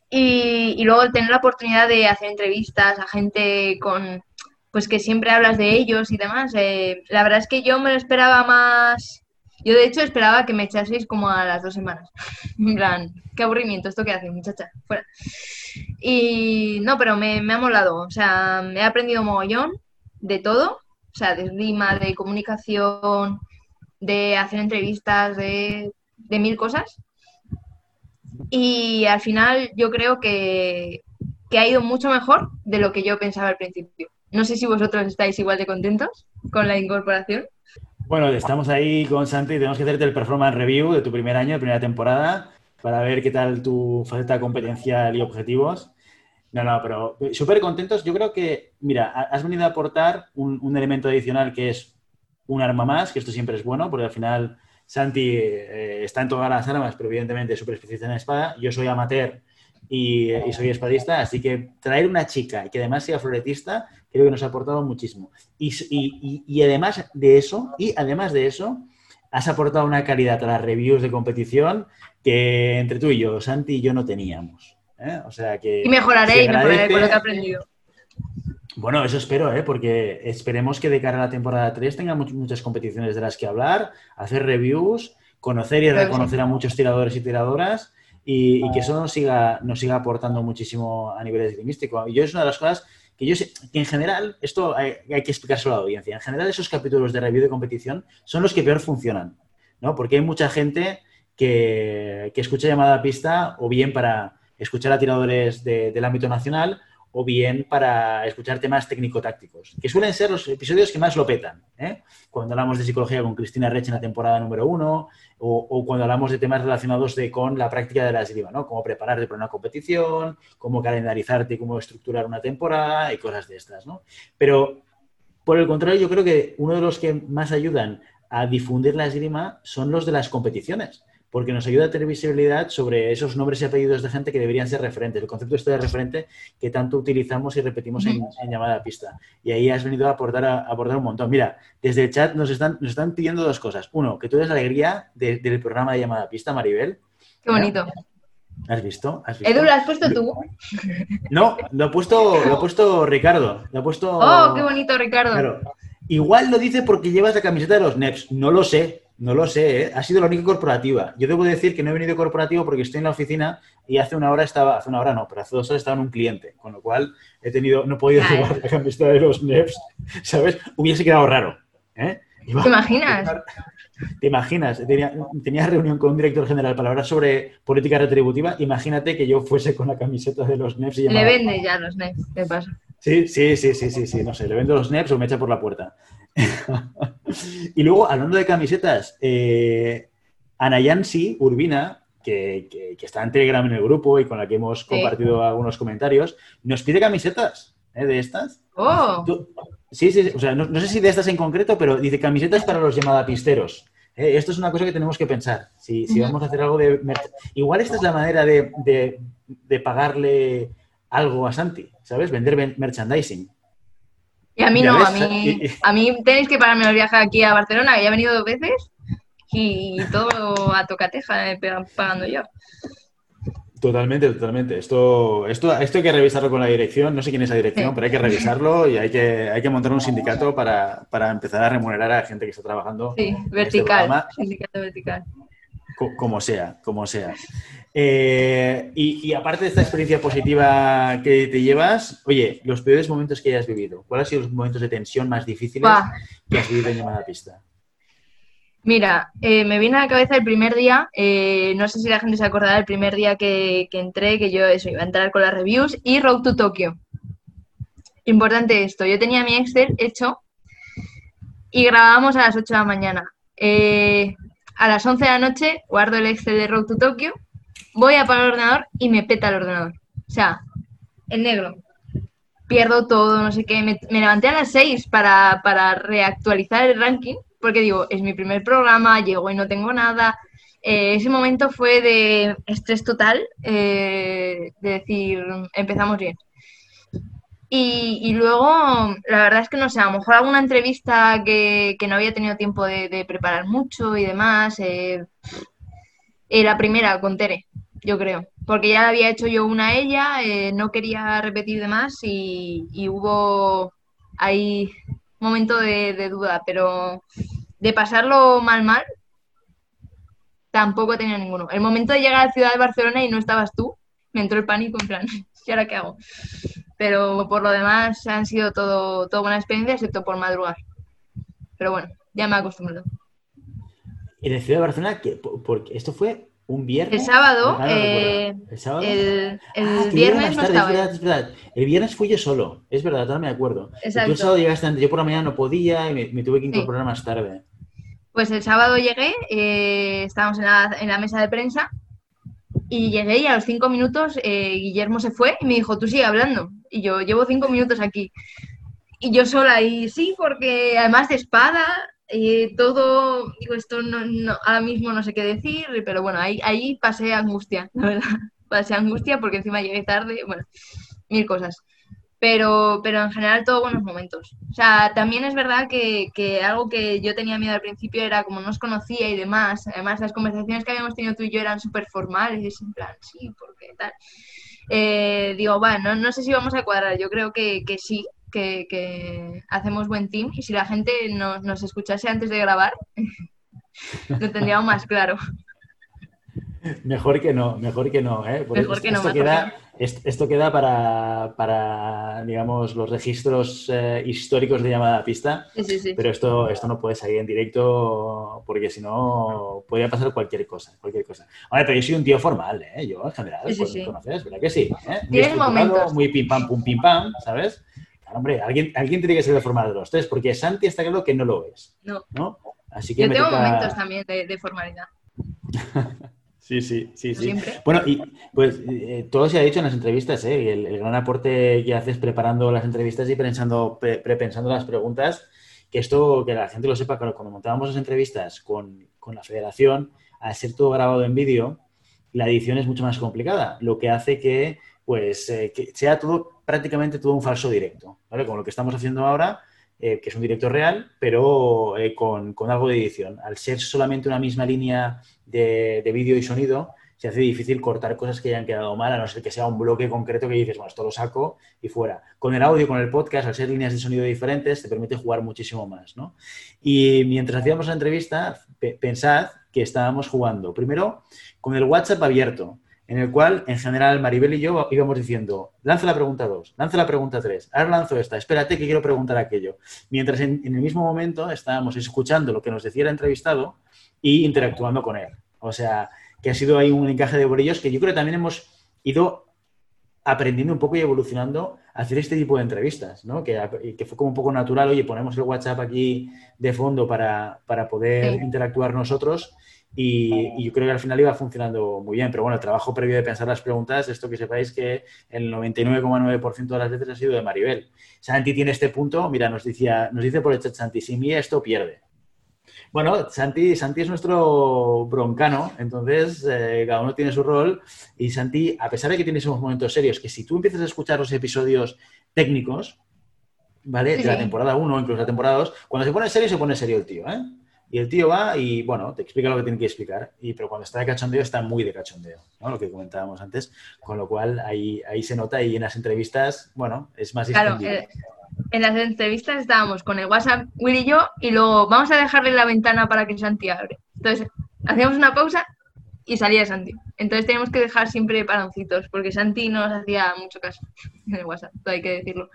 Y, y luego tener la oportunidad de hacer entrevistas a gente con, pues que siempre hablas de ellos y demás, eh, la verdad es que yo me lo esperaba más, yo de hecho esperaba que me echaseis como a las dos semanas, en qué aburrimiento, esto que haces muchacha, fuera. Y no, pero me, me ha molado, o sea, he aprendido mogollón de todo, o sea, de esgrima, de comunicación, de hacer entrevistas, de, de mil cosas. Y al final yo creo que, que ha ido mucho mejor de lo que yo pensaba al principio. No sé si vosotros estáis igual de contentos con la incorporación. Bueno, estamos ahí con Santi y tenemos que hacerte el performance review de tu primer año, de primera temporada, para ver qué tal tu faceta competencial y objetivos. No, no, pero súper contentos. Yo creo que, mira, ha- has venido a aportar un, un elemento adicional que es un arma más, que esto siempre es bueno, porque al final Santi eh, está en todas las armas, pero evidentemente es súper especialista en espada. Yo soy amateur y, y soy espadista, así que traer una chica y que además sea floretista, creo que nos ha aportado muchísimo. Y, además de eso, y además de eso, has aportado una calidad a las reviews de competición que entre tú y yo, Santi y yo no teníamos. ¿eh? O sea que Y mejoraré, y mejoraré con lo que he aprendido. Bueno, eso espero, ¿eh? porque esperemos que de cara a la temporada 3 tengamos muchas competiciones de las que hablar, hacer reviews, conocer y reconocer a muchos tiradores y tiradoras y, y que eso nos siga, nos siga aportando muchísimo a nivel esgrimístico. Y yo es una de las cosas que yo sé que en general, esto hay, hay que explicárselo a la audiencia, en general esos capítulos de review de competición son los que peor funcionan, ¿no? Porque hay mucha gente que, que escucha llamada a pista o bien para escuchar a tiradores de- del ámbito nacional o bien para escuchar temas técnico-tácticos, que suelen ser los episodios que más lo petan. ¿eh? Cuando hablamos de psicología con Cristina Rech en la temporada número uno, o, cuando hablamos de temas relacionados con la práctica de la esgrima, ¿no? Cómo prepararte para una competición, cómo calendarizarte cómo estructurar una temporada y cosas de estas, ¿no? Pero, por el contrario, yo creo que uno de los que más ayudan a difundir la esgrima son los de las competiciones porque nos ayuda a tener visibilidad sobre esos nombres y apellidos de gente que deberían ser referentes, el concepto este de referente que tanto utilizamos y repetimos en, en llamada a pista. Y ahí has venido a aportar, a, aportar un montón. Mira, desde el chat nos están, nos están pidiendo dos cosas. Uno, que tú eres la alegría de- del programa de llamada a pista, Maribel. Qué bonito. ¿Has visto? ¿Has visto? Edu, ¿lo has puesto tú? No, lo ha puesto, lo ha puesto Ricardo. Lo ha puesto. Oh, qué bonito, Ricardo. Claro. Igual lo dice porque llevas la camiseta de los NEPs. No lo sé, no lo sé. ¿eh? Ha sido la única corporativa. Yo debo decir que no he venido corporativo porque estoy en la oficina y hace una hora estaba, hace una hora no, pero hace dos horas estaba en un cliente. Con lo cual he tenido, no he podido llevar la camiseta de los NEPs. ¿Sabes? Hubiese quedado raro. ¿eh? Iba- ¿Te imaginas? ¿Te imaginas? Tenía, tenía reunión con un director general para hablar sobre política retributiva. Imagínate que yo fuese con la camiseta de los NEPs y Le llamara- vende ya los NES, ¿qué pasa? Sí, sí, sí, sí, sí, sí, no sé, le vendo los NEPs o me echa por la puerta. y luego, hablando de camisetas, eh, Ana Yansi Urbina, que, que- que está en Telegram en el grupo y con la que hemos compartido algunos comentarios, nos pide camisetas ¿eh? de estas. ¡Oh! Tú- sí, sí, sí, o sea, no, no sé si de estas en concreto, pero dice camisetas para los llamadapisteros. Eh, esto es una cosa que tenemos que pensar. Si, vamos a hacer algo de... Igual esta es la manera de, de- de pagarle algo a Santi, ¿sabes? Vender ven- merchandising. Y a mí no, a mí, y- y- a mí tenéis que pagarme el viaje aquí a Barcelona, que ya he venido dos veces y todo a tocateja, eh, pagando yo. Totalmente, totalmente. Esto, esto, esto hay que revisarlo con la dirección. No sé quién es la dirección, Sí. pero hay que revisarlo y hay que, hay que montar un sindicato para, para empezar a remunerar a gente que está trabajando Sí, este vertical, sindicato vertical. Co- como sea, como sea. Eh, y, y aparte de esta experiencia positiva que te llevas, oye, los peores momentos que hayas vivido, ¿cuáles han sido los momentos de tensión más difíciles que has vivido en llamada pista? Mira, eh, me viene a la cabeza el primer día, eh, no sé si la gente se acordará el primer día que, que entré, que yo eso, iba a entrar con las reviews y Road to Tokyo. importante esto, yo tenía mi Excel hecho y grabábamos a las 8 de la mañana. Eh, a las 11 de la noche guardo el Excel de Road to Tokyo, voy a apagar el ordenador y me peta el ordenador. O sea, en negro. Pierdo todo, no sé qué. Me, me levanté a las 6 para, para reactualizar el ranking, porque digo, es mi primer programa, llego y no tengo nada. Eh, ese momento fue de estrés total, eh, de decir, empezamos bien. Y, y luego, la verdad es que no sé, a lo mejor alguna entrevista que, que no había tenido tiempo de, preparar mucho y demás. eh, eh, la primera con Tere, yo creo. Porque ya había hecho yo una a ella, eh, no quería repetir de más y, y hubo ahí momento de, de duda, pero de pasarlo mal, mal, tampoco tenía ninguno. El momento de llegar a la ciudad de Barcelona y no estabas tú, me entró el pánico en plan, ¿y ahora qué hago? Pero por lo demás han sido todo, todo buena experiencia, excepto por madrugar. Pero bueno, ya me he acostumbrado. En el Ciudad de Barcelona, que, por- porque esto fue un viernes. El sábado, Ah, no eh, ¿El sábado? El, el Ah, viernes no tarde, estaba es yo. verdad, es verdad. El viernes fui yo solo, es verdad, ahora me acuerdo. Tú el sábado llegaste antes, yo por la mañana no podía y me, me tuve que Sí. incorporar más tarde. Pues el sábado llegué, eh, estábamos en la, en la mesa de prensa y llegué y a los cinco minutos eh, Guillermo se fue y me dijo, tú sigue hablando. Y yo llevo cinco minutos aquí. Y yo sola, y sí, porque además de espada, eh, todo, digo, esto no, ahora mismo no sé qué decir, pero bueno, ahí, ahí pasé angustia, la verdad. Pasé angustia porque encima llegué tarde, bueno, mil cosas. Pero, pero en general todo buenos momentos. O sea, también es verdad que, que algo que yo tenía miedo al principio era como no os conocía y demás. Además, las conversaciones que habíamos tenido tú y yo eran súper formales, en plan, sí, porque tal. Eh, digo, bueno, no, no sé si vamos a cuadrar. Yo creo que, que sí, que, que hacemos buen team. Y si la gente nos, nos escuchase antes de grabar, lo tendríamos más claro. Mejor que no, mejor que no, ¿eh? Porque Mejor que no, esto queda, esto queda para, para, digamos, los registros eh, históricos de llamada a pista, Sí, sí, sí. pero esto, esto no puede salir en directo porque si no podría pasar cualquier cosa, cualquier cosa. Ahora, pero yo soy un tío formal, ¿eh? Yo en general, pues, me conoces, ¿verdad que sí? ¿eh? Muy momentos. muy pim pam, pum pim pam, ¿sabes? Claro, hombre, alguien, alguien tiene que ser el formal de los tres, porque Santi está claro que no lo es, No. ¿no? Así que Yo me tengo toca- momentos también de, de formalidad. Sí, sí, sí, sí. Siempre. Bueno, y pues eh, todo se ha dicho en las entrevistas, ¿eh? Y El, el gran aporte que haces preparando las entrevistas y pensando, pre- prepensando las preguntas, que esto, que la gente lo sepa, claro, cuando montábamos las entrevistas con, con la federación, al ser todo grabado en vídeo, la edición es mucho más complicada, lo que hace que, pues, eh, que sea todo, prácticamente todo un falso directo, ¿vale? Como lo que estamos haciendo ahora, eh, que es un directo real, pero eh, con, con algo de edición. Al ser solamente una misma línea de, de vídeo y sonido, se hace difícil cortar cosas que hayan quedado mal, a no ser que sea un bloque concreto que dices, bueno, esto lo saco y fuera. Con el audio, con el podcast, al ser líneas de sonido diferentes, te permite jugar muchísimo más, ¿no? Y mientras hacíamos la entrevista, pe- pensad que estábamos jugando, primero, con el WhatsApp abierto, en el cual, en general, Maribel y yo íbamos diciendo, lanza la pregunta 2, lanza la pregunta 3, ahora lanzo esta, espérate que quiero preguntar aquello. Mientras en, en el mismo momento estábamos escuchando lo que nos decía el entrevistado y interactuando con él. O sea, que ha sido ahí un encaje de bolillos que yo creo que también hemos ido aprendiendo un poco y evolucionando a hacer este tipo de entrevistas, ¿no? Que, que fue como un poco natural, oye, ponemos el WhatsApp aquí de fondo para, para poder Sí. interactuar nosotros y, y yo creo que al final iba funcionando muy bien. Pero bueno, el trabajo previo de pensar las preguntas, esto que sepáis que el 99,9% de las veces ha sido de Maribel. Santi tiene este punto, mira, nos, decía, nos dice por el chat Santi, sin mí esto pierde. Bueno, Santi, Santi es nuestro broncano, entonces eh, cada uno tiene su rol y Santi, a pesar de que tiene esos momentos serios, que si tú empiezas a escuchar los episodios técnicos, ¿vale? Sí, de la temporada 1, incluso la temporada 2, cuando se pone serio, se pone serio el tío, ¿eh? Y el tío va y, bueno, te explica lo que tiene que explicar, y, pero cuando está de cachondeo, está muy de cachondeo, ¿no? Lo que comentábamos antes, con lo cual ahí, ahí se nota y en las entrevistas, bueno, es más Claro, eh, en las entrevistas estábamos con el WhatsApp, Will y yo, y luego vamos a dejarle la ventana para que Santi abre. Entonces, hacíamos una pausa y salía Santi. Entonces teníamos que dejar siempre paroncitos, porque Santi no nos hacía mucho caso en el WhatsApp, todo hay que decirlo.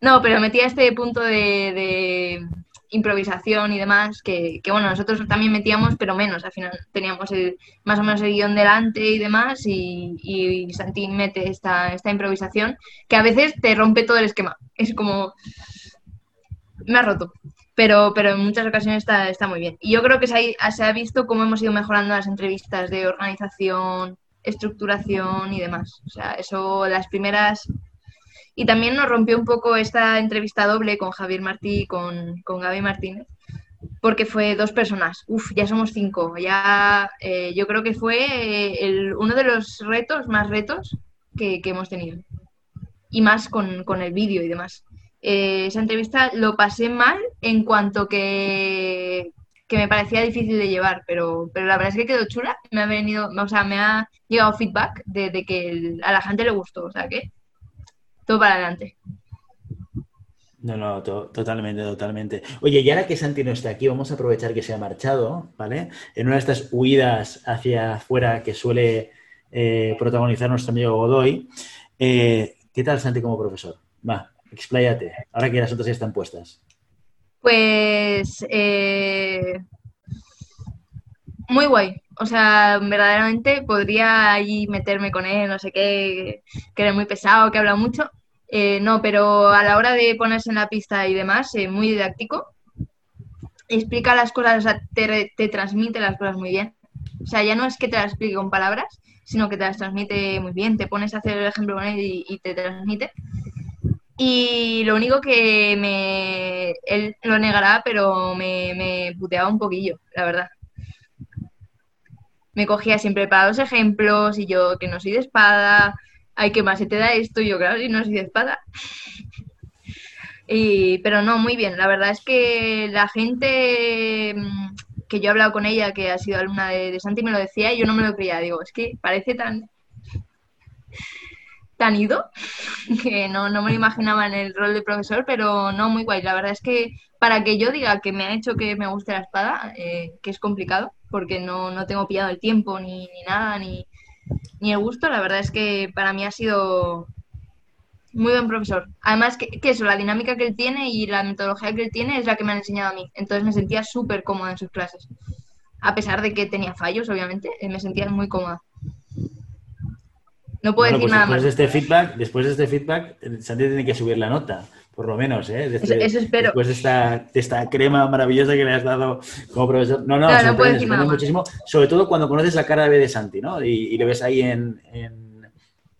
No, pero metía este punto de, de, improvisación y demás, que, que, bueno, nosotros también metíamos, pero menos. Al final teníamos el, más o menos el guion delante y demás, y, y mete esta, esta improvisación que a veces te rompe todo el esquema. Es como. Me ha roto. Pero, pero en muchas ocasiones está, está muy bien. Y yo creo que se ha, se ha visto cómo hemos ido mejorando las entrevistas de organización, estructuración y demás. O sea, eso, las primeras y también nos rompió un poco esta entrevista doble con Javier Martí y con, con Gaby Martínez, porque fue dos personas. Uf, ya somos cinco. Ya eh, yo creo que fue eh, el, uno de los retos, más retos que, que hemos tenido. Y más con, con el vídeo y demás. Eh, esa entrevista lo pasé mal en cuanto que, que me parecía difícil de llevar, pero, pero la verdad es que quedó chula. Me ha venido, o sea, me ha llegado feedback de, de que el, a la gente le gustó. O sea que todo para adelante. No, no, to totalmente, totalmente. Oye, y ahora que Santi no está aquí, vamos a aprovechar que se ha marchado, ¿vale? En una de estas huidas hacia afuera que suele eh, protagonizar nuestro amigo Godoy. Eh, ¿Qué tal, Santi, como profesor? Va, expláyate, ahora que las otras ya están puestas. Pues eh, muy guay. O sea, verdaderamente podría ahí meterme con él, no sé qué, que era muy pesado, que habla mucho, eh, no, pero a la hora de ponerse en la pista y demás, eh, muy didáctico. Explica las cosas, o sea, te, te, transmite las cosas muy bien. O sea, ya no es que te las explique con palabras, sino que te las transmite muy bien. Te pones a hacer el ejemplo con él y, te transmite. Y lo único que me. Él lo negará, pero me, me puteaba un poquillo, la verdad. Me cogía siempre para los ejemplos y yo que no soy de espada, ay, ¿qué más se te da esto? Y yo, claro, si no soy de espada. Y, pero no, muy bien. La verdad es que la gente mm, que yo he hablado con ella, que ha sido alumna de, Santi, me lo decía y yo no me lo creía. Digo, es que parece tan tan ido que no, no me lo imaginaba en el rol de profesor, pero no muy guay. La verdad es que para que yo diga que me ha hecho que me guste la espada, eh, que es complicado, porque no, no tengo pillado el tiempo ni, ni nada, ni, ni el gusto, la verdad es que para mí ha sido muy buen profesor. Además, que, que, eso, la dinámica que él tiene y la metodología que él tiene es la que me han enseñado a mí. Entonces me sentía súper cómoda en sus clases. A pesar de que tenía fallos, obviamente, eh, me sentía muy cómoda. No puedo bueno, decir pues nada después más. De este feedback, después de este feedback, Santi tiene que subir la nota, por lo menos, ¿eh? Desde, Eso, eso espero. Después de esta, de esta, crema maravillosa que le has dado como profesor. No, no, Claro, no sorprende, decir sorprende muchísimo. Sobre todo cuando conoces la cara de Santi, ¿no? Y, y le ves ahí en,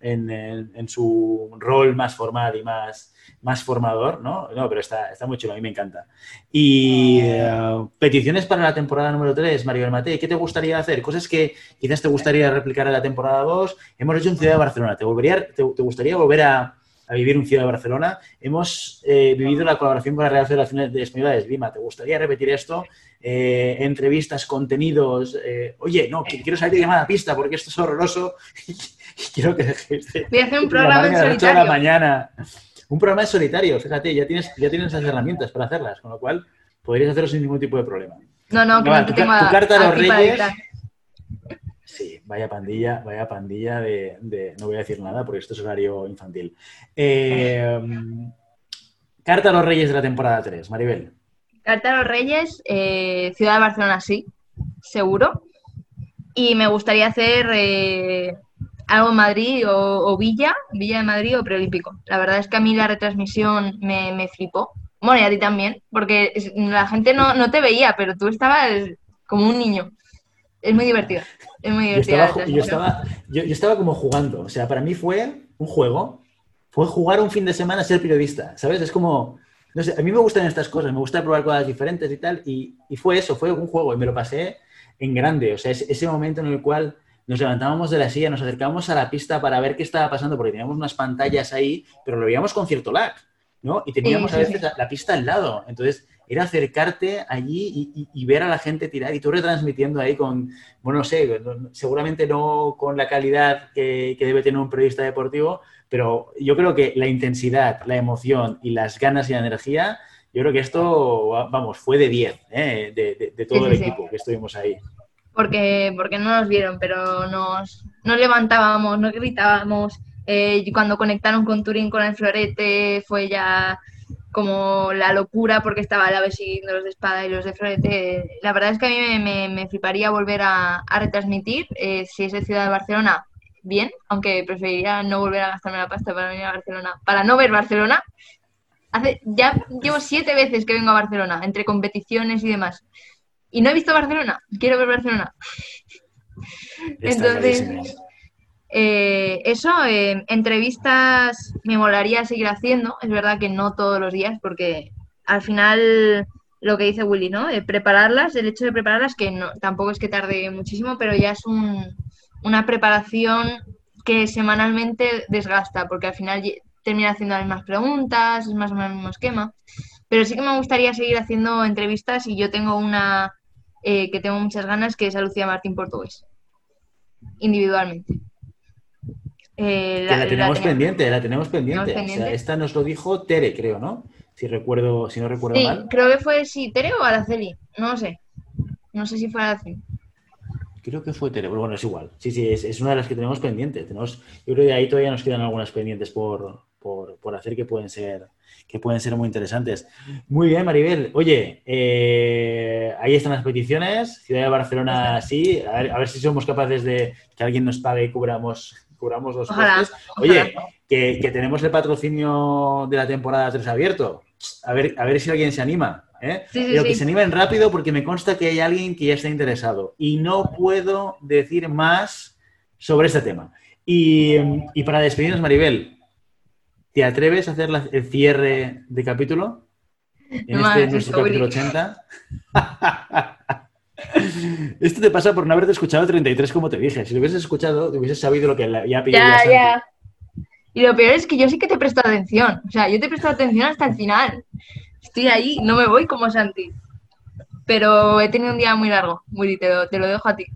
en, en, su rol más formal y más, más formador, ¿no? No, pero está, está muy chulo, a mí me encanta. Y eh, peticiones para la temporada número 3, Maribel Matei, ¿qué te gustaría hacer? Cosas que quizás te gustaría replicar en la temporada 2. Hemos hecho en Ciudad de Barcelona. ¿Te, volvería, te, te gustaría volver a, a vivir en Ciudad de Barcelona? Hemos eh, vivido la colaboración con la Real Federación de Española de Esgrima. ¿Te gustaría repetir esto? Eh, entrevistas, contenidos. eh, oye, no, quiero salir de llamada pista porque esto es horroroso y quiero que dejéis de Voy a hacer un programa en las ocho de la solitario. mañana. Un programa en solitario, fíjate, ya tienes, ya tienes esas herramientas para hacerlas, con lo cual podrías hacerlo sin ningún tipo de problema. No, no, te tu tengo tu carta a los para Reyes. Vaya pandilla, vaya pandilla de, No voy a decir nada porque esto es horario infantil. Eh, carta a los Reyes de la temporada 3, Maribel. Carta a los Reyes, eh, Ciudad de Barcelona sí, seguro. Y me gustaría hacer eh, algo en Madrid o, Villa, Villa de Madrid o Preolímpico. La verdad es que a mí la retransmisión me, flipó. Bueno, y a ti también, porque la gente no, no te veía, pero tú estabas como un niño. Es muy divertido. Es muy Yo divertida. estaba, yo, estaba, yo, yo estaba como jugando. O sea, para mí fue un juego. Fue jugar un fin de semana a ser periodista. ¿Sabes? Es como. No sé, a mí me gustan estas cosas. Me gusta probar cosas diferentes y tal. Y, y fue eso, fue un juego. Y me lo pasé en grande. O sea, es- ese momento en el cual nos levantábamos de la silla, nos acercábamos a la pista para ver qué estaba pasando, porque teníamos unas pantallas ahí, pero lo veíamos con cierto lag, ¿no? Y teníamos Sí, a sí, veces sí. la, la pista al lado. Entonces, era acercarte allí y, y- y ver a la gente tirar y tú retransmitiendo ahí con, bueno, no sé, seguramente no con la calidad que, que debe tener un periodista deportivo, pero yo creo que la intensidad, la emoción y las ganas y la energía, yo creo que esto, vamos, fue de 10, ¿eh? de, de- de todo Sí, el sí. equipo que estuvimos ahí. porque, porque no nos vieron, pero nos, nos levantábamos, nos gritábamos. Eh, y cuando conectaron con Turín con el florete fue ya como la locura porque estaba la vez siguiendo los de espada y los de frente. La verdad es que a mí me, me- me fliparía volver a, a retransmitir. eh, si es de Ciudad de Barcelona, bien, aunque preferiría no volver a gastarme la pasta para venir a Barcelona, para no ver Barcelona. Hace, ya llevo siete veces que vengo a Barcelona, entre competiciones y demás. Y no he visto Barcelona. Quiero ver Barcelona. Entonces. Eh, eso, entrevistas me molaría seguir haciendo. Es verdad que no todos los días, porque al final lo que dice Willy, ¿no? Prepararlas, el hecho de prepararlas, que no, tampoco es que tarde muchísimo, pero ya es un- una preparación que semanalmente desgasta, porque al final termina haciendo las mismas preguntas, es más o menos el mismo esquema. Pero sí que me gustaría seguir haciendo entrevistas y yo tengo una eh, que tengo muchas ganas, que es a Lucía Martín Portugués, individualmente. Eh, Que la tenemos pendiente, la tenemos pendiente. Tenemos O sea, pendiente. esta nos lo dijo Tere, creo, ¿no? Si recuerdo, si no recuerdo Sí, mal. creo que fue sí, Tere o Araceli, no lo sé. No sé si fue Araceli. Creo que fue Tere, pero bueno, es igual. Sí, sí, es, es una de las que tenemos pendiente. Tenemos, yo creo que ahí todavía nos quedan algunas pendientes por, por, por hacer que pueden ser que pueden ser muy interesantes. Muy bien, Maribel. Oye, eh, ahí están las peticiones. Ciudad de Barcelona, sí. A ver, a ver si somos capaces de que alguien nos pague y cubramos, cubramos los Ojalá. Oye, que, que tenemos el patrocinio de la temporada 3 abierto. A ver, a ver si alguien se anima. ¿eh? Sí, sí, Pero que se animen rápido porque me consta que hay alguien que ya está interesado. Y no puedo decir más sobre este tema. Y, y para despedirnos, Maribel, ¿te atreves a hacer la- el cierre de capítulo? En este nuestro capítulo 80. Esto te pasa por no haberte escuchado 33 como te dije. Si lo hubieses escuchado, te hubieses sabido lo que pillado Ya, Santi. ya. Y lo peor es que yo sí que te presto atención. O sea, yo te he prestado atención hasta el final. Estoy ahí, no me voy como Santi. Pero he tenido un día muy largo. Willy, te lo, te lo dejo a ti.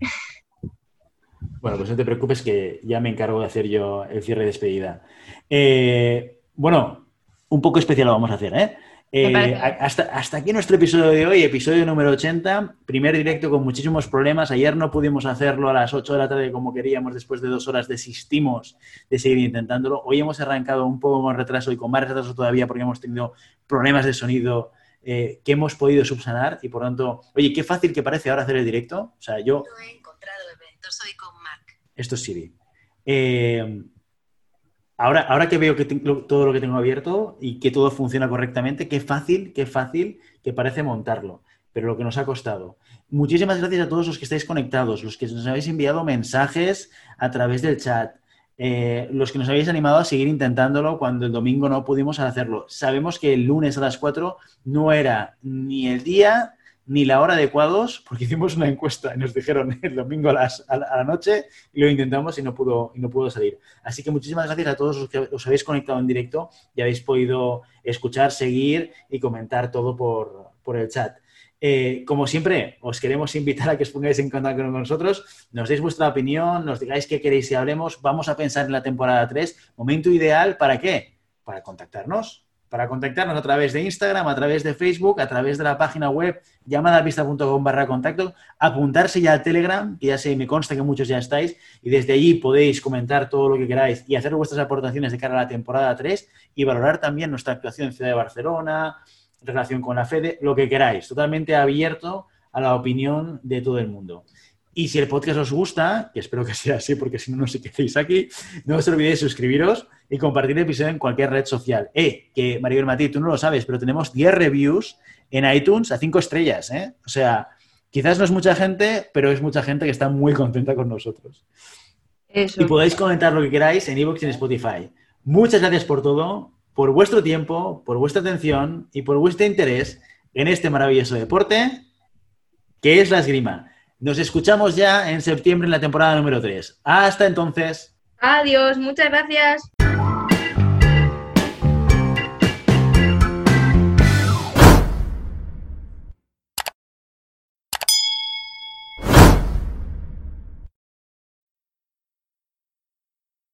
Bueno, pues no te preocupes que ya me encargo de hacer yo el cierre de despedida. Eh, bueno, un poco especial lo vamos a hacer, ¿eh? Eh, hasta, hasta aquí nuestro episodio de hoy, episodio número 80, primer directo con muchísimos problemas. Ayer no pudimos hacerlo a las 8 de la tarde como queríamos, después de dos horas desistimos de seguir intentándolo. Hoy hemos arrancado un poco con retraso y con más retraso todavía porque hemos tenido problemas de sonido eh, que hemos podido subsanar y por tanto, oye, qué fácil que parece ahora hacer el directo. O sea, yo No he encontrado eventos hoy con Mac. esto es Siri. Eh, ahora, ahora que veo que tengo todo lo que tengo abierto y que todo funciona correctamente, qué fácil, qué fácil que parece montarlo. Pero lo que nos ha costado. Muchísimas gracias a todos los que estáis conectados, los que nos habéis enviado mensajes a través del chat, eh, los que nos habéis animado a seguir intentándolo cuando el domingo no pudimos hacerlo. Sabemos que el lunes a las 4 no era ni el día ni la hora adecuados, porque hicimos una encuesta y nos dijeron el domingo a, las- a la- noche y lo intentamos y no pudo, y no pudo salir. Así que muchísimas gracias a todos los que os habéis conectado en directo y habéis podido escuchar, seguir y comentar todo por, por el chat. Eh, como siempre, os queremos invitar a que os pongáis en contacto con nosotros, nos deis vuestra opinión, nos digáis qué queréis que hablemos. Vamos a pensar en la temporada 3. Momento ideal, ¿para qué? Para contactarnos. Para contactarnos a través de Instagram, a través de Facebook, a través de la página web llamadapista.com barra contacto, apuntarse ya a Telegram, que ya sé, me consta que muchos ya estáis, y desde allí podéis comentar todo lo que queráis y hacer vuestras aportaciones de cara a la temporada 3 y valorar también nuestra actuación en Ciudad de Barcelona, relación con la Fede, lo que queráis, totalmente abierto a la opinión de todo el mundo. Y si el podcast os gusta, que espero que sea así porque si no, no sé qué hacéis aquí, no os olvidéis de suscribiros y compartir el episodio en cualquier red social. Eh, que Maribel Matí, tú no lo sabes, pero tenemos 10 reviews en iTunes a 5 estrellas, ¿eh? O sea, quizás no es mucha gente, pero es mucha gente que está muy contenta con nosotros. Eso. Y podéis comentar lo que queráis en iVoox y en Spotify. Muchas gracias por todo, por vuestro tiempo, por vuestra atención y por vuestro interés en este maravilloso deporte que es la esgrima. Nos escuchamos ya en septiembre en la temporada número 3. Hasta entonces. Adiós, muchas gracias.